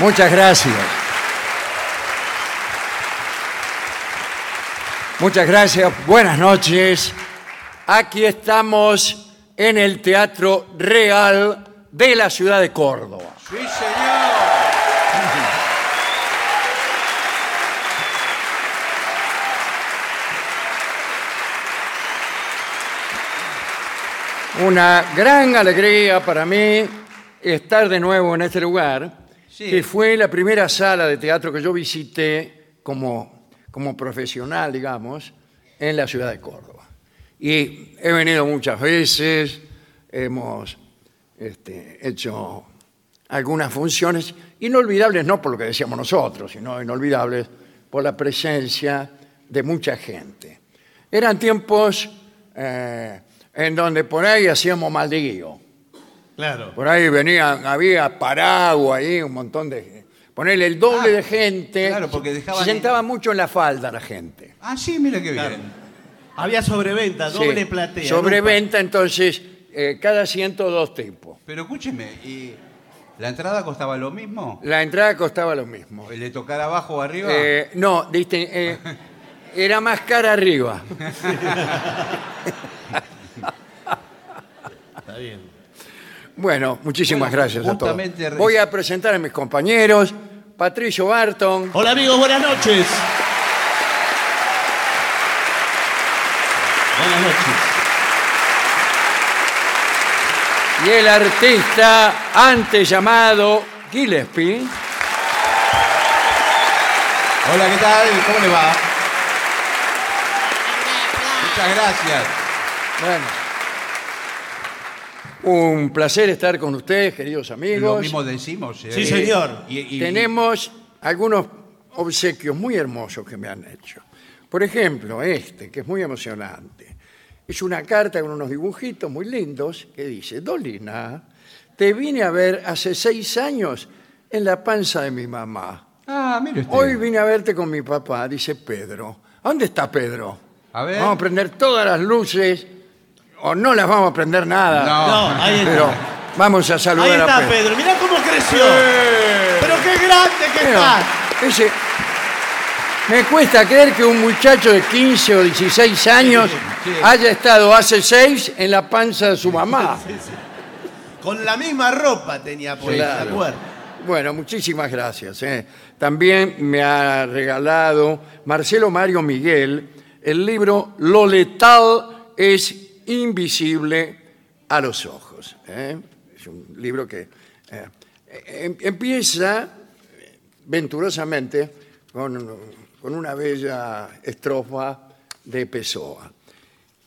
Muchas gracias. Muchas gracias. Buenas noches. Aquí estamos en el Teatro Real de la ciudad de Córdoba. Sí, señor. Una gran alegría para mí estar de nuevo en este lugar, Que fue la primera sala de teatro que yo visité como, como profesional, digamos, en la ciudad de Córdoba. Y he venido muchas veces, hemos este, hecho algunas funciones inolvidables, no por lo que decíamos nosotros, sino inolvidables por la presencia de mucha gente. Eran tiempos eh, en donde por ahí hacíamos maldiguío. Claro. Por ahí venían, había paraguas ahí, un montón de... Ponerle el doble Ah, de gente. claro, porque dejaban- Se sentaba mucho en la falda la gente. Ah, sí, mira qué Claro. bien. Había sobreventa, doble Sí, platea. Sobreventa, entonces, eh, cada asiento dos tipos. Pero escúcheme, ¿y la entrada costaba lo mismo? La entrada costaba lo mismo. ¿Le tocar abajo o arriba? Eh, no, diste, eh, era más cara arriba. Está bien. Bueno, muchísimas Bueno, gracias a todos. justamente re- Voy a presentar a mis compañeros. Patricio Barton, Hola amigos, buenas noches. Buenas noches. y el artista antes llamado Gillespie. Hola, ¿qué tal? ¿Cómo le va? Muchas gracias. Bueno. Un placer estar con ustedes, queridos Lo amigos. mismo decimos. ¿eh? Sí, señor. Y- y- Tenemos algunos obsequios muy hermosos que me han hecho. Por ejemplo, este, que es muy emocionante. Es una carta con unos dibujitos muy lindos que dice, Dolina, te vine a ver hace seis años en la panza de mi mamá. Ah, mire usted. Hoy vine a verte con mi papá, dice Pedro. ¿A ¿Dónde está Pedro? A ver. Vamos a prender todas las luces o no las vamos a prender nada. No. Ahí está. Pero vamos a saludar Ahí a está Pedro. Pedro. Mirá cómo creció. ¡Eh! Pero qué grande que Pero, está. ese- me cuesta creer que un muchacho de 15 o 16 años sí. haya estado hace 6 en la panza de su mamá. Con la misma ropa tenía puesta, Claro. ¿de acuerdo? Bueno, muchísimas gracias. eh. También me ha regalado Marcelo Mario Miguel el libro Lo letal es invisible a los ojos. eh. Es un libro que eh, em- empieza eh, venturosamente con, con una bella estrofa de Pessoa.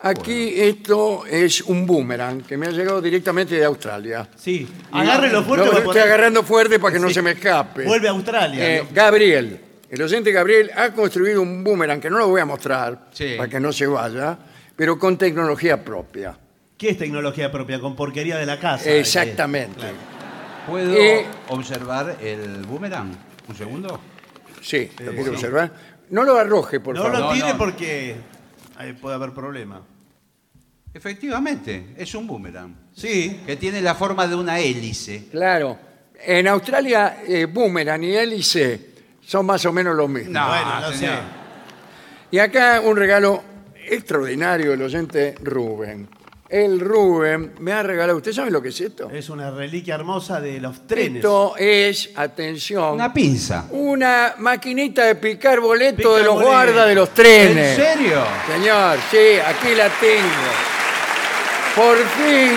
Aquí esto es un boomerang que me ha llegado directamente de Australia. Sí. Agárrelo fuerte. Lo para estoy poder- agarrando fuerte para que no Sí. se me escape. Vuelve a Australia. Eh. Gabriel, el docente Gabriel ha construido un boomerang que no lo voy a mostrar Sí. para que no se vaya, pero con tecnología propia. ¿Qué es tecnología propia? Con porquería de la casa. Exactamente. ¿Puedo Eh, observar el boomerang? ¿Un segundo? Sí, lo quiero observar. No lo arroje, por No favor. lo No, tire no. porque ahí puede haber problema. Efectivamente, es un boomerang. Sí. Que tiene la forma de una hélice. Claro. En Australia, eh, boomerang y hélice son más o menos lo mismo. No, bueno, no señor. sé. Y acá un regalo extraordinario del oyente Rubén. El Rubén me ha regalado, ¿usted sabe lo que es esto? Es una reliquia hermosa de los trenes. Esto es, atención, Una pinza. una maquinita de picar boleto de los boleto. guardas de los trenes. ¿En serio? Señor, sí, aquí la tengo. Por fin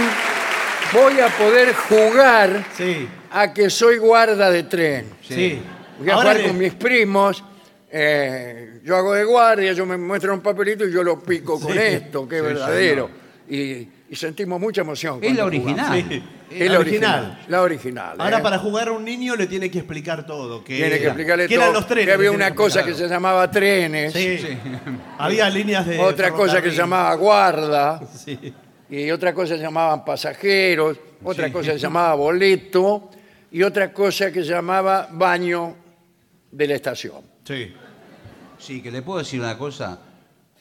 voy a poder jugar Sí. a que soy guarda de tren. Sí. Voy a Ahora jugar le- con mis primos eh, yo hago de guardia, yo me muestran un papelito y yo lo pico con esto, que es Sí, verdadero. Y, y sentimos mucha emoción. Es la cuando original. Sí. Es la original. La original. Ahora ¿eh? para jugar a un niño le tiene que explicar todo. Que Tiene que explicarle que todo. eran los trenes. que había una cosa que se llamaba trenes, Sí. Había líneas de. otra cosa que se ferrocarril. llamaba guarda, Sí. y otra cosa se llamaban pasajeros, otra cosa se llamaba boleto, y otra cosa que se llamaba baño de la estación. Sí. Sí, que le puedo decir una cosa.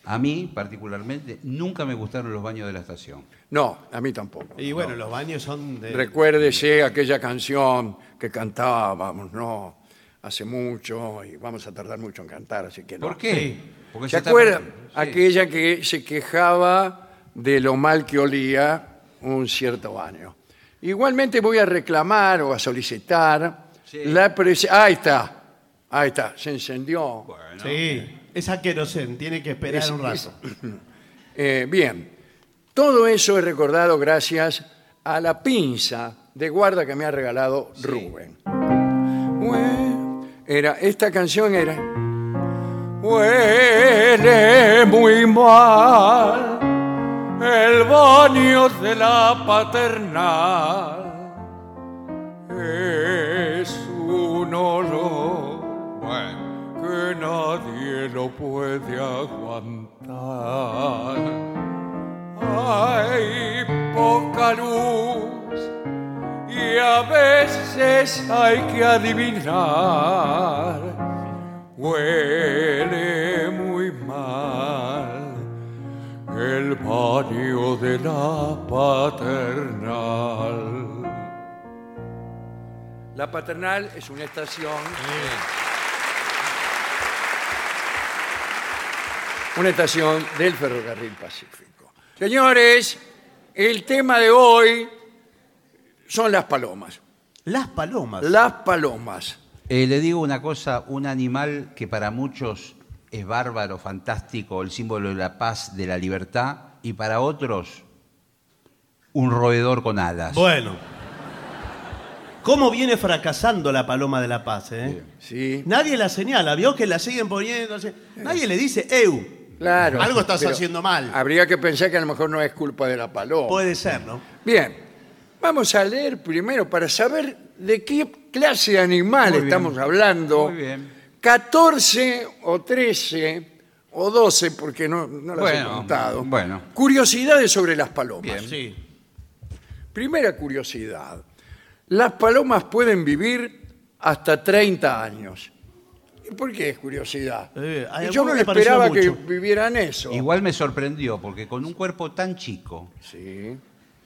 A mí, particularmente, nunca me gustaron los baños de la estación. No, a mí tampoco. Y bueno, los baños son de. Recuérdese aquella canción que cantábamos, ¿no? Hace mucho, y vamos a tardar mucho en cantar, así que no. ¿Por qué? Porque ¿Se está- acuerdan? Sí. Aquella que se quejaba de lo mal que olía un cierto baño. Igualmente voy a reclamar o a solicitar Sí. la presencia... Ahí está, ahí está, se encendió. Bueno, Sí. Esa querosén, tiene que esperar Es- un rato. es- Eh, bien, todo eso he recordado gracias a la pinza de guarda que me ha regalado Rubén. Hue- Era, esta canción era... Huele muy mal el baño de la paternal. Es un olor. Que nadie lo puede aguantar. Hay poca luz y a veces hay que adivinar. Huele muy mal el baño de la paternal. La paternal es una estación. Una estación del Ferrocarril Pacífico. Señores, el tema de hoy son las palomas. Las palomas. Las palomas. Eh, le digo una cosa, un animal que para muchos es bárbaro, fantástico, el símbolo de la paz, de la libertad, y para otros un roedor con alas. Bueno. ¿Cómo viene fracasando la paloma de la paz? eh? Sí, Nadie la señala, vio que la siguen poniendo. así. Nadie le dice, Eu. Claro. Algo estás pero haciendo mal. Habría que pensar que a lo mejor no es culpa de la paloma. Puede ser, ¿no? Bien, vamos a leer primero para saber de qué clase de animal Muy bien. estamos hablando. Muy bien. 14 o 13 o 12, porque no, no las he Bueno, contado. bueno. Curiosidades sobre las palomas. Bien. Sí. Primera curiosidad. Las palomas pueden vivir hasta 30 años. ¿Y por qué es curiosidad? Eh, a yo algunos no le pareció esperaba que mucho. vivieran eso. Igual me sorprendió, porque con un cuerpo tan chico, Sí.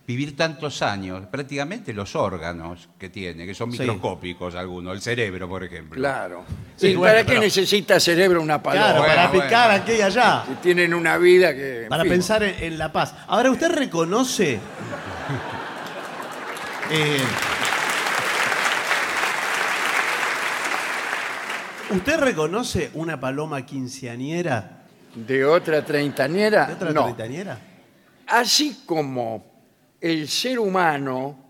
vivir tantos años, prácticamente los órganos que tiene, que son Sí. microscópicos algunos, el cerebro, por ejemplo. Claro. Sí, ¿Y bueno, para qué pero- necesita cerebro una paloma? Claro, Bueno, para bueno. picar aquí y allá. Que tienen una vida que... en Para fin. pensar en, en la paz. Ahora, ¿usted reconoce? Eh, ¿Usted reconoce una paloma quinceañera? ¿De otra treintañera? ¿De otra no. treintañera? Así como el ser humano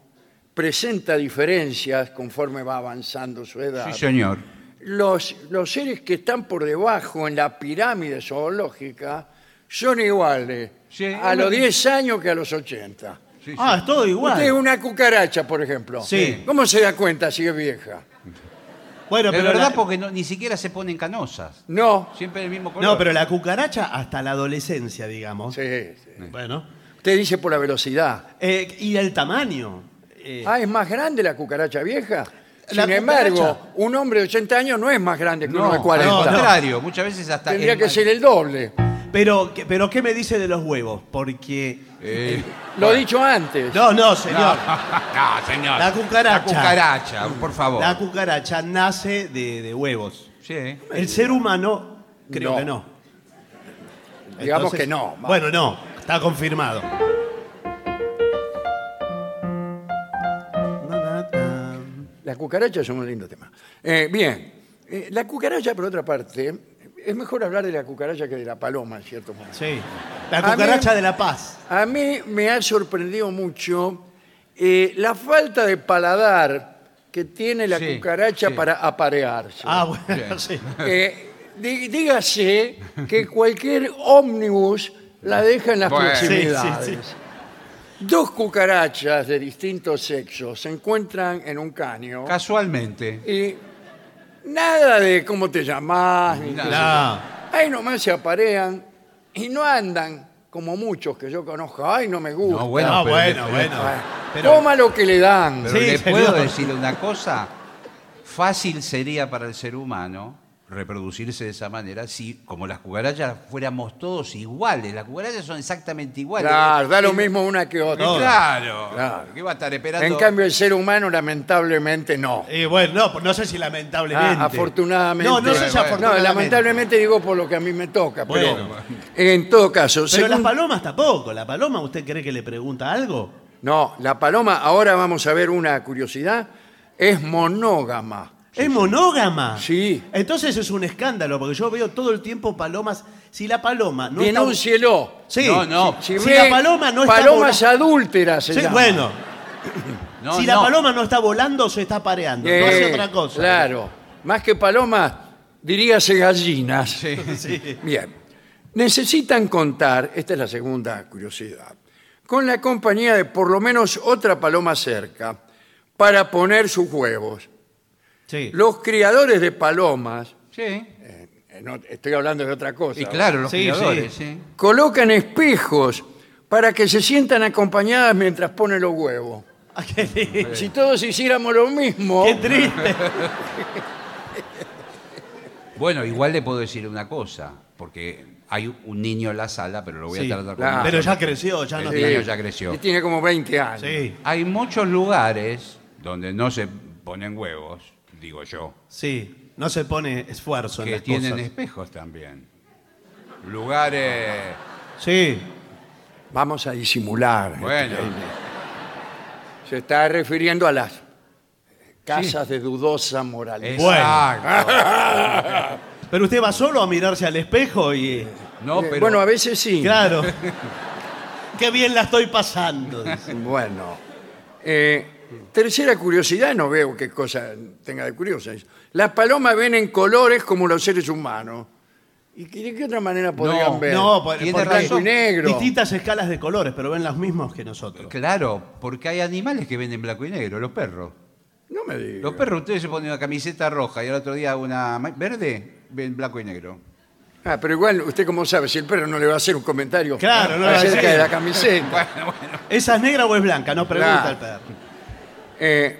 presenta diferencias conforme va avanzando su edad, Sí, señor. los, los seres que están por debajo en la pirámide zoológica son iguales Sí, a los 10 años que a los 80. Sí, sí. Ah, es todo igual. Usted una cucaracha, por ejemplo. Sí. ¿Cómo se da cuenta si es vieja? Bueno, pero verdad la- porque no- ni siquiera se ponen canosas. No. Siempre el mismo color. No, pero la cucaracha hasta la adolescencia, digamos. Sí, sí. Bueno. Usted dice por la velocidad. Eh, y el tamaño. Eh, Ah, ¿es más grande la cucaracha vieja? La Sin embargo, cucaracha. un hombre de 80 años no es más grande que no, uno de 40. al no. contrario, muchas veces hasta... Tendría que más- ser el doble. Pero, ¿qué- pero, ¿qué me dice de los huevos? Porque. Eh, Lo he dicho antes. No, no, señor. no, señor. La cucaracha. La cucaracha, por favor. La cucaracha nace de, de huevos. Sí. El ser humano, creo No. que no. Digamos Entonces- que no. Bueno, no, está confirmado. La cucaracha es un lindo tema. Eh, bien, eh, la cucaracha, por otra parte, es mejor hablar de la cucaracha que de la paloma, en cierto modo. Sí. La A cucaracha mí- de la paz. A mí me ha sorprendido mucho eh, la falta de paladar que tiene la Sí, cucaracha sí. para aparearse. Ah, bueno, sí. Eh, Dí- Dígase que cualquier ómnibus la deja en las Bueno. proximidades. Sí, sí, Dos cucarachas de distintos sexos se encuentran en un caño Casualmente. y nada de cómo te llamás, ni. No. Ahí nomás se aparean y no andan como muchos que yo conozco. Ay, no me gusta. No, bueno, No, pero bueno, bueno. Pero- Coma lo que le dan. Pero Sí, le señor. puedo decir una cosa. Fácil sería para el ser humano reproducirse de esa manera si, como las cucarachas, fuéramos todos iguales. Las cucarachas son exactamente iguales. Claro, da lo mismo una que otra. No. Claro. Claro. ¿Qué va a estar esperando? En cambio, el ser humano, lamentablemente, no. Y bueno, no, no sé si lamentablemente. Ah, afortunadamente. No, no sé si Bueno, afortunadamente. No, lamentablemente digo por lo que a mí me toca, pero en todo caso, Pero las palomas tampoco. ¿La paloma usted cree que le pregunta algo? no, la paloma, ahora vamos a ver una curiosidad, es monógama. ¿Es monógama? Sí. Entonces es un escándalo, porque yo veo todo el tiempo palomas. Si la paloma no Denúncielo. está. Sí. No, no. Si, la paloma no está palomas volando- adúlteras se Sí, llama. bueno. No, si la no. paloma no está volando, se está pareando. Eh, no hace otra cosa. Claro. Más que palomas, diríase gallinas. Sí. Bien. Necesitan contar, esta es la segunda curiosidad, con la compañía de por lo menos otra paloma cerca para poner sus huevos. Sí. Los criadores de palomas, Sí. eh, no, estoy hablando de otra cosa, Y claro, los Sí, criadores, sí. sí. colocan espejos para que se sientan acompañadas mientras ponen los huevos. Ah, qué. Si todos hiciéramos lo mismo, Qué triste. Bueno, igual le puedo decir una cosa, porque hay un niño en la sala, pero lo voy Sí. a tratar Claro. con Pero ya creció, ya no Sí. está. niño ya creció. y tiene como 20 años. Sí, Hay muchos lugares donde no se ponen huevos, digo yo, sí. No se pone esfuerzo en que las tienen cosas. espejos también. Lugares, Sí. Vamos a disimular. bueno, Se está refiriendo a las casas de dudosa moralidad. exacto. Pero usted va solo a mirarse al espejo y. No, Eh, pero Bueno, a veces sí. Claro. Qué bien la estoy pasando. dice. Bueno. Eh, tercera curiosidad, no veo qué cosa tenga de curiosa. Las palomas ven en colores como los seres humanos. ¿Y qué- de qué otra manera podrían No, ver? No, por, Tiene Blanco razón. y negro. distintas escalas de colores, pero ven los mismos que nosotros. claro, porque hay animales que ven en blanco y negro, los perros. No me digas. Los perros, ustedes se ponen una camiseta roja y al otro día una ma- verde, ven blanco y negro. Ah, pero igual, ¿usted cómo sabe? Si el perro no le va a hacer un comentario Claro, no le va a acerca decir. de la camiseta. ¿Esa es negra o es blanca? No pregunta Claro. el perro. Eh,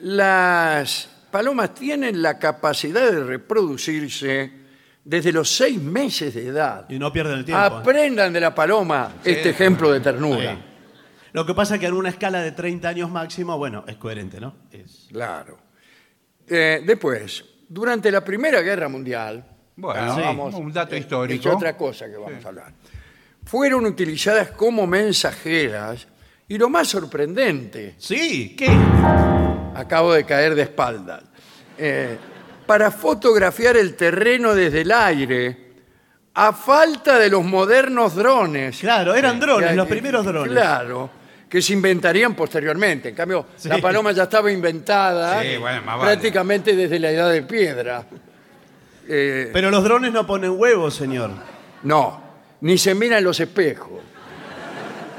las palomas tienen la capacidad de reproducirse desde los seis meses de edad. Y no pierden el tiempo. Aprendan de la paloma este ejemplo de ternura. Sí. Lo que pasa es que en una escala de 30 años máximo, bueno, es coherente, ¿no? Es- Claro. Eh, después, durante la Primera Guerra Mundial, Bueno, ah, sí, vamos, un dato eh, histórico. Es otra cosa que vamos a hablar. Fueron utilizadas como mensajeras y lo más sorprendente, Sí, ¿qué? acabo de caer de espaldas, eh, para fotografiar el terreno desde el aire a falta de los modernos drones. Claro, eran drones, Que- los que- primeros drones. Claro, que se inventarían posteriormente. En cambio, Sí. la paloma ya estaba inventada Sí, bueno, más vale. prácticamente desde la edad de piedra. Eh, Pero los drones no ponen huevos, señor. no, ni se miran los espejos.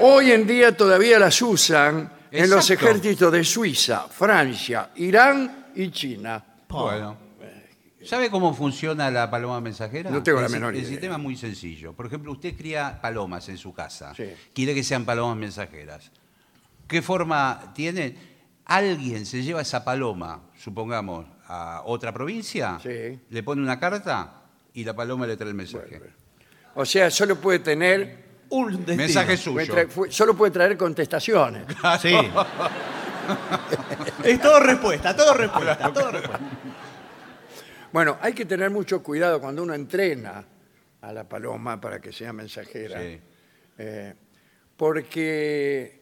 Hoy en día todavía las usan en los Exacto. ejércitos de Suiza, Francia, Irán y China. Bueno. ¿Sabe cómo funciona la paloma mensajera? No tengo la El menor El sistema es muy sencillo. Por ejemplo, usted cría palomas en su casa. Sí. Quiere que sean palomas mensajeras. ¿Qué forma tiene? Alguien se lleva esa paloma, supongamos, a otra provincia, Sí. le pone una carta y la paloma le trae el mensaje. O sea, solo puede tener, Un destino. Mensaje puede suyo. traer- solo puede traer contestaciones. Sí. es todo respuesta, todo respuesta, todo respuesta. Bueno, hay que tener mucho cuidado cuando uno entrena a la paloma para que sea mensajera. Sí. Eh, porque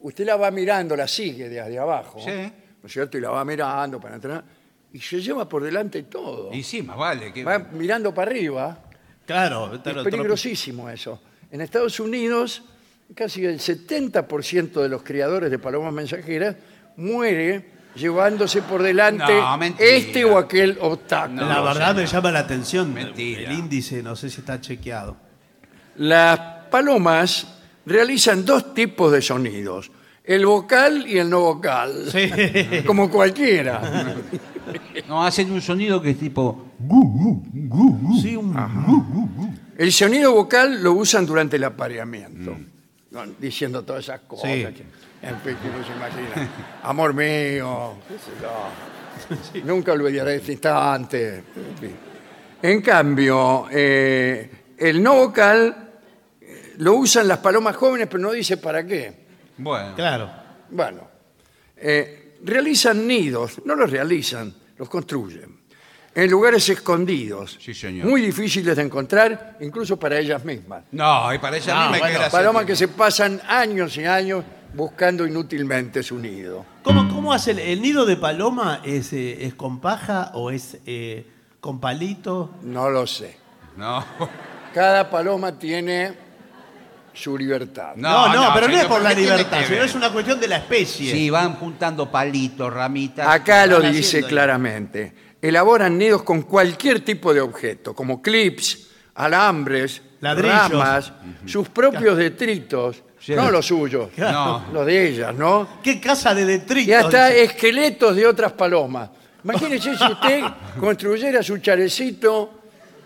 usted la va mirando, la sigue desde abajo, Sí. ¿no es cierto? Y la va mirando para entrenar, y se lleva por delante todo. Y sí, más vale. Que... Va mirando para arriba, Claro, es peligrosísimo eso. En Estados Unidos, casi el 70% de los criadores de palomas mensajeras muere llevándose por delante No, mentira. este o aquel obstáculo. la verdad señor. me llama la atención. Mentira. El índice, no sé si está chequeado. Las palomas realizan dos tipos de sonidos, el vocal y el no vocal, Sí. como cualquiera. No, hacen un sonido que es tipo... gu, gu, gu, gu. Sí, un- El sonido vocal lo usan durante el apareamiento, ¿no? diciendo todas esas cosas. Sí. que, en fin, que uno se imagina. Amor mío, qué sé yo. nunca olvidaré este instante. En, fin. En cambio, eh, el no vocal eh, lo usan las palomas jóvenes, pero no dice para qué. Bueno, Claro. Bueno, eh, realizan nidos, no los realizan, los construyen, en lugares escondidos, Sí, señor. muy difíciles de encontrar, incluso para ellas mismas. no, y para ella No, misma hay que bueno, a Palomas que se pasan años y años buscando inútilmente su nido. ¿Cómo, cómo hace el, el nido de paloma? ¿Es, eh, es con paja o es eh, con palito? No lo sé. No, Cada paloma tiene su libertad. No, No, no, no, pero no es por la ¿qué tiene libertad, que sino ver? es una cuestión de la especie. sí, van juntando palitos, ramitas. Acá lo Van dice ahí. claramente. Elaboran nidos con cualquier tipo de objeto, como clips, alambres, Ladrillos. ramas, sus propios detritos, Sí. no los suyos, No. los de ellas, ¿no? ¿Qué casa de detritos? Y hasta dice? esqueletos de otras palomas. Imagínese si usted construyera su charecito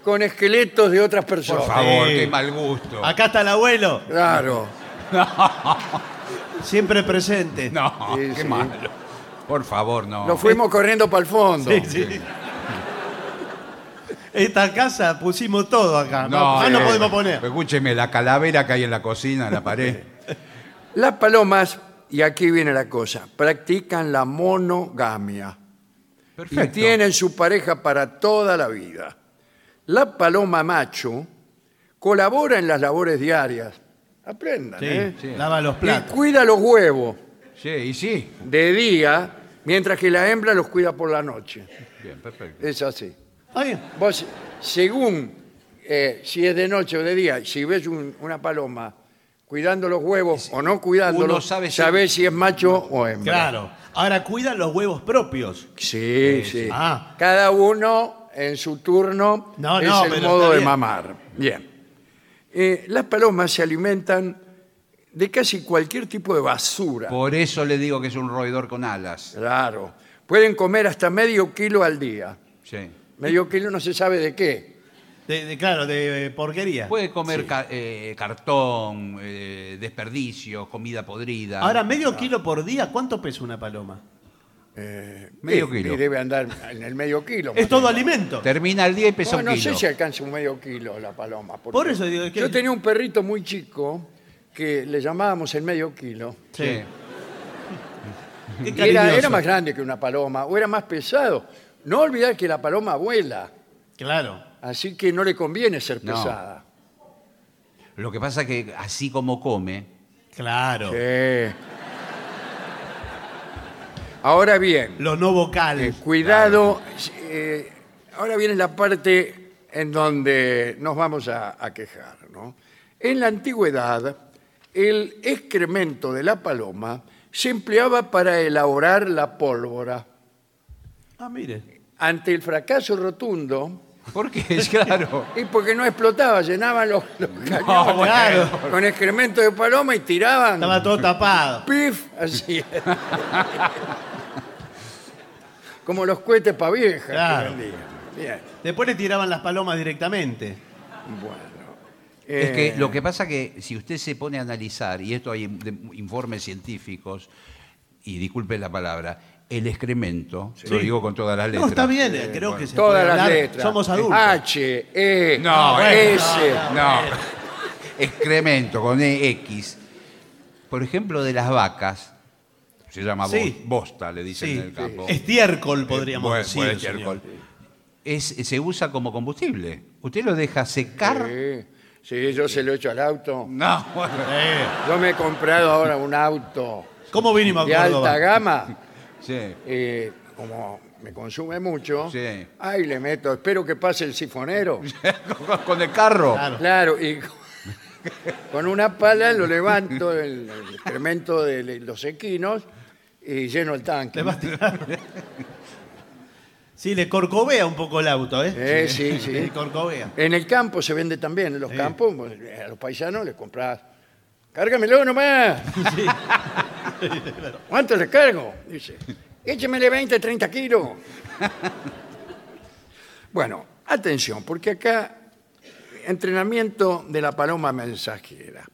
con esqueletos de otras personas. Por favor, Sí. qué mal gusto. Acá está el abuelo, Claro. siempre presente. No, Sí, qué sí. malo. Por favor, no. Lo fuimos corriendo para el fondo. Sí, sí. Esta casa pusimos todo acá. No, más no eh, podemos poner. Escúcheme, la calavera que hay en la cocina, en la pared. Las palomas, y aquí viene la cosa, practican la monogamia. y Perfecto. tienen su pareja para toda la vida. La paloma macho colabora en las labores diarias. Aprendan, Sí, ¿eh? sí. lava los Y platos. cuida los huevos Sí, y sí. de día, mientras que la hembra los cuida por la noche. Bien, perfecto. Es así. Vos, según eh, si es de noche o de día, si ves un- una paloma cuidando los huevos o no cuidándolos, sabe si- sabés si es macho o hembra. Claro. Ahora cuidan los huevos propios. Sí, sí. Ah. Cada uno en su turno No, es no, el pero modo está de bien. mamar. Bien. Eh, las palomas se alimentan de casi cualquier tipo de basura. Por eso le digo que es un roedor con alas. Claro. Pueden comer hasta medio kilo al día. Sí. Medio kilo no se sabe de qué. De, de- claro, de eh, porquería. Puede comer ca- eh, cartón, eh, desperdicios, comida podrida. Ahora, medio kilo por día, ¿cuánto pesa una paloma? medio Sí, kilo. y debe andar en el medio kilo. Es todo alimento. Termina el día y pesa No, un no kilo. sé si alcanza un medio kilo la paloma. porque Por eso digo, es que- Yo tenía un perrito muy chico que le llamábamos el medio kilo. Sí. Sí. Qué Y Era, cariñoso. era más grande que una paloma o era más pesado. No olvidar que la paloma vuela, Claro. así que no le conviene ser No. pesada. Lo que pasa que así como come, Claro. Sí. Ahora bien, Lo no vocal. eh, cuidado. eh, ahora viene la parte en donde nos vamos a, a quejar. ¿no? En la antigüedad, el excremento de la paloma se empleaba para elaborar la pólvora. Ah, mire. Ante el fracaso rotundo, porque es claro. y porque no explotaba, llenaban los, los cañones claro. con excremento de paloma y tiraban. Estaba todo tapado. ¡Pif! Así. Como los cohetes para viejas. que Claro. Bien. Después le tiraban las palomas directamente. Bueno. Es que Eh, lo que pasa que si usted se pone a analizar, y esto hay informes científicos, y disculpe la palabra, el excremento, lo digo con todas las letras. No, está bien, eh, creo que se Todas puede las letras. Somos adultos. H, E, No, S. No, excremento con X. Por ejemplo, de las vacas, se llama Sí. bosta, le dicen Sí, en el campo. Estiércol, podríamos Buen- decir. estiércol. Es, se usa como combustible. Usted lo deja secar. Sí, yo se lo he hecho al auto. No, bueno. Eh, Yo me he comprado ahora un auto ¿Cómo vinimos de a Córdoba? alta gama. Sí. eh, como me consume mucho, Sí. ahí le meto, espero que pase el sifonero. Con- con el carro. Claro. Claro, y con una pala lo levanto, el, el excremento de los equinos, y lleno el tanque. Le va a tirar. Sí, le corcovea un poco el auto, ¿eh? Eh, sí, sí. Le corcovea. En el campo se vende también, en los campos, a los paisanos les compras. Cárgamelo nomás. ¿Cuánto le cargo? Dice. Échemele 20, 30 kilos. bueno, atención, porque acá, entrenamiento de la paloma mensajera.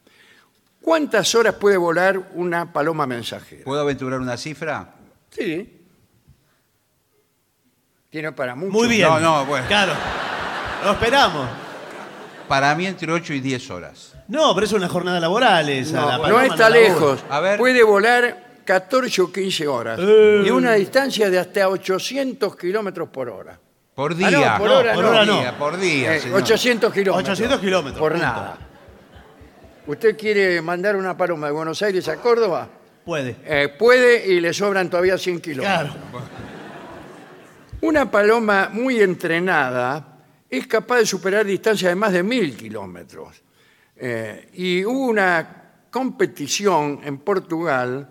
¿Cuántas horas puede volar una paloma mensajera? ¿Puedo aventurar una cifra? Sí. Tiene para mucho. Muy bien. No, no, bueno. Claro. Lo esperamos. Para mí entre 8 y 10 horas. No, pero es una jornada laboral esa. No, la no paloma está labura. lejos. A ver. Puede volar 14 o 15 horas. Eh. Y una distancia de hasta 800 kilómetros por hora. Por Ah, día. no, por No, hora por no. hora Por no. día, por día, Eh, señor. 800 kilómetros. 800 kilómetros, Por punto. nada. ¿Usted quiere mandar una paloma de Buenos Aires a Córdoba? Puede. Eh, puede y le sobran todavía 100 kilómetros. Claro. Una paloma muy entrenada es capaz de superar distancias de más de mil kilómetros. Eh, y hubo una competición en Portugal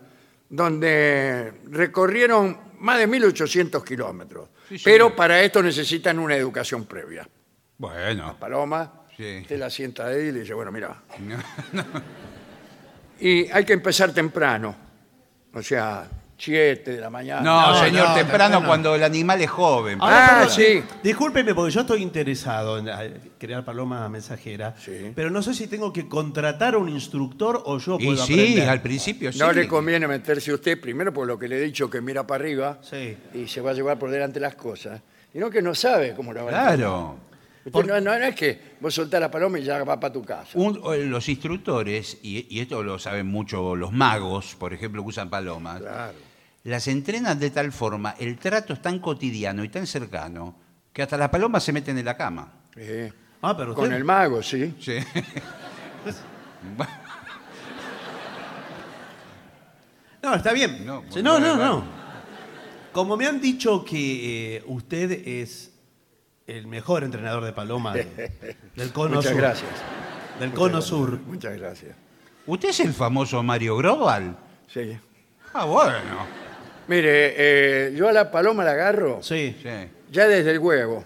donde recorrieron más de 1800 kilómetros. Sí. Pero para esto necesitan una educación previa. Bueno. Paloma, Sí. usted la sienta ahí y le dice, bueno, mira. Y hay que empezar temprano. O sea, 7 de la mañana. No, No, señor, no, temprano temprano. cuando el animal es joven. Ah, perdón. sí. Discúlpeme porque yo estoy interesado en eh, crear paloma mensajera. Sí. Pero no sé si tengo que contratar a un instructor o yo y puedo sí, aprender. al principio sí. No le conviene meterse usted, primero por lo que le he dicho que mira para arriba Sí. y se va a llevar por delante las cosas, y no que no sabe cómo lo va a hacer. Claro. Usted no, no- no es que vos soltás la paloma y ya va para tu casa. Un- eh, los instructores, y, y esto lo saben mucho los magos, por ejemplo, que usan palomas, Claro. Las entrenan de tal forma, el trato es tan cotidiano y tan cercano, que hasta las palomas se meten en la cama. Sí. Ah, pero Con el mago, sí. Sí. No, está bien. No, Sí, No, no, bueno. Como me han dicho que eh, usted es el mejor entrenador de paloma de- del cono Muchas sur. gracias. Del cono sur. Muchas gracias. ¿Usted es el famoso Mario Global? Sí. Ah, bueno. Mire, eh, yo a la paloma la agarro Sí. Sí. ya desde el huevo.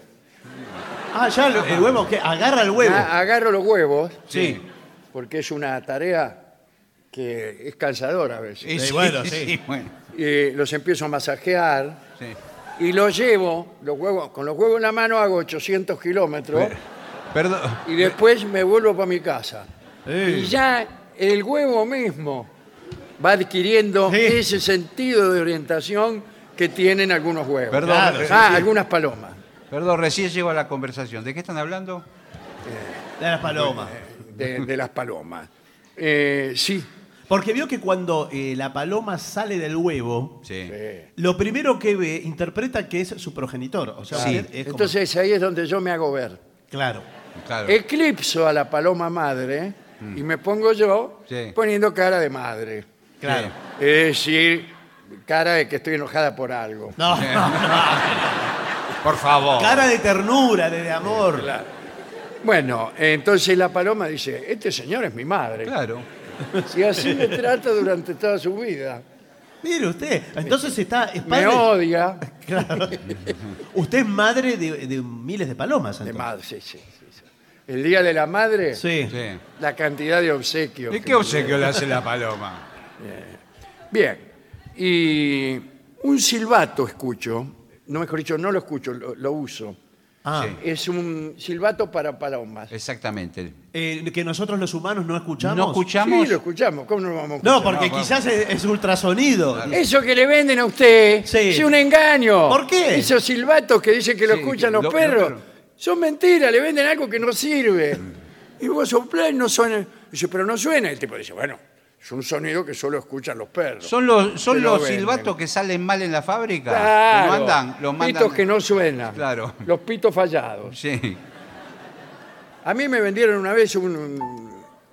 Ah, ya el, el huevo, que agarra el huevo. A- agarro los huevos Sí. porque es una tarea que es cansadora a veces. Y Sí, bueno, sí. bueno. Y los empiezo a masajear. sí. y los llevo, los huevos, con los huevos en la mano hago 800 kilómetros Perdón. y después me vuelvo para mi casa. Sí. Y ya el huevo mismo va adquiriendo Sí. ese sentido de orientación que tienen algunos huevos. Perdón, Claro, ah, algunas palomas. perdón, recién llegó a la conversación. ¿De qué están hablando? De las palomas. De, de las palomas. Eh, sí, Porque vio que cuando eh, la paloma sale del huevo, Sí. eh, lo primero que ve, interpreta que es su progenitor. O sea, Sí. usted es como- entonces ahí es donde yo me hago ver. Claro. Claro. Eclipso a la paloma madre y me pongo yo Sí. poniendo cara de madre. Claro. Es decir, cara de que estoy enojada por algo. No, no, no. Por favor. Cara de ternura, de, de amor. Bueno, entonces la paloma dice, este señor es mi madre. Claro. Si así me trata durante toda su vida. Mire usted, entonces está. Es Me padre- odia. Claro. Usted es madre de, de miles de palomas. De entonces. madre, sí, sí, sí, sí. El día de la madre, Sí. Sí. la cantidad de obsequios. ¿Y que qué obsequio le hace la paloma? Bien. Y un silbato escucho, no mejor dicho, no lo escucho, lo, lo uso. Ah, Sí. Es un silbato para palomas. Exactamente. eh, que nosotros los humanos no escuchamos. No escuchamos. Sí, lo escuchamos. ¿Cómo no lo vamos a escuchar? No, porque No, vamos. quizás es, es ultrasonido. Eso que le venden a usted Sí. es un engaño. ¿Por qué? Esos silbatos que dicen que lo Sí, escuchan que los lo- perros lo- son mentiras, le venden algo que no sirve. Y vos soplás y no suena. Dice, pero no suena. El tipo dice, bueno, es un sonido que solo escuchan los perros. Son los, son silbatos que salen mal en la fábrica. Claro. Que no andan, los mandan. Pitos que no suenan. Claro. Los pitos fallados. Sí. A mí me vendieron una vez un, un-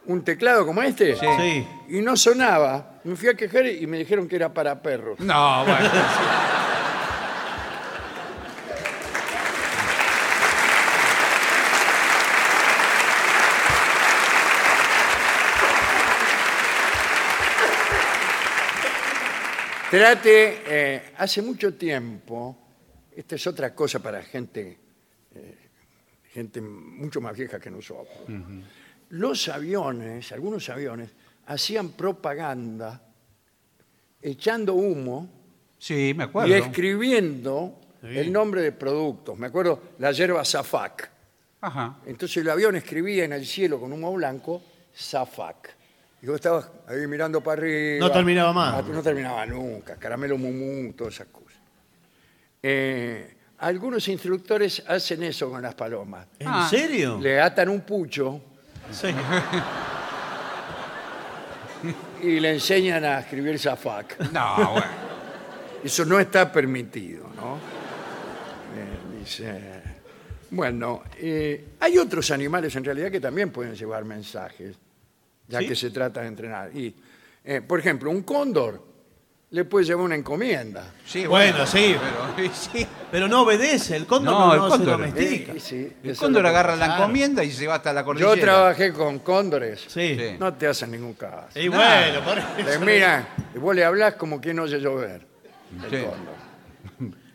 un teclado como este Sí. Sí. y no sonaba. Me fui a quejar y me dijeron que era para perros. No, bueno. Trate, eh, hace mucho tiempo, esta es otra cosa para gente, eh, gente mucho más vieja que nosotros. Los aviones, algunos aviones, hacían propaganda echando humo Sí, me y acuerdo. escribiendo Sí. el nombre de productos. Me acuerdo la yerba Zafac. Ajá. Entonces el avión escribía en el cielo con humo blanco Zafac. Y vos estabas ahí mirando para arriba. No terminaba más. Ah, No terminaba nunca. Caramelo mumú, todas esas cosas. Eh, algunos instructores hacen eso con las palomas. ¿En Ah. serio? Le atan un pucho Sí. y le enseñan a escribir Zafac. No, bueno. Eso no está permitido, ¿no? Eh, dice, bueno, eh, hay otros animales en realidad que también pueden llevar mensajes, ya ¿Sí? que se trata de entrenar. Y, eh, por ejemplo, un cóndor le puede llevar una encomienda. Sí, Bueno, sí. Pero, sí. Pero no obedece, el cóndor No, no, el no cóndor. se domestica. Eh, sí, El cóndor agarra la encomienda y se va hasta la cordillera. Yo trabajé con cóndores. Sí. No te hacen ningún caso. Y bueno, por Le eso. miran, y vos le hablás como quien no oye llover. El Sí. cóndor.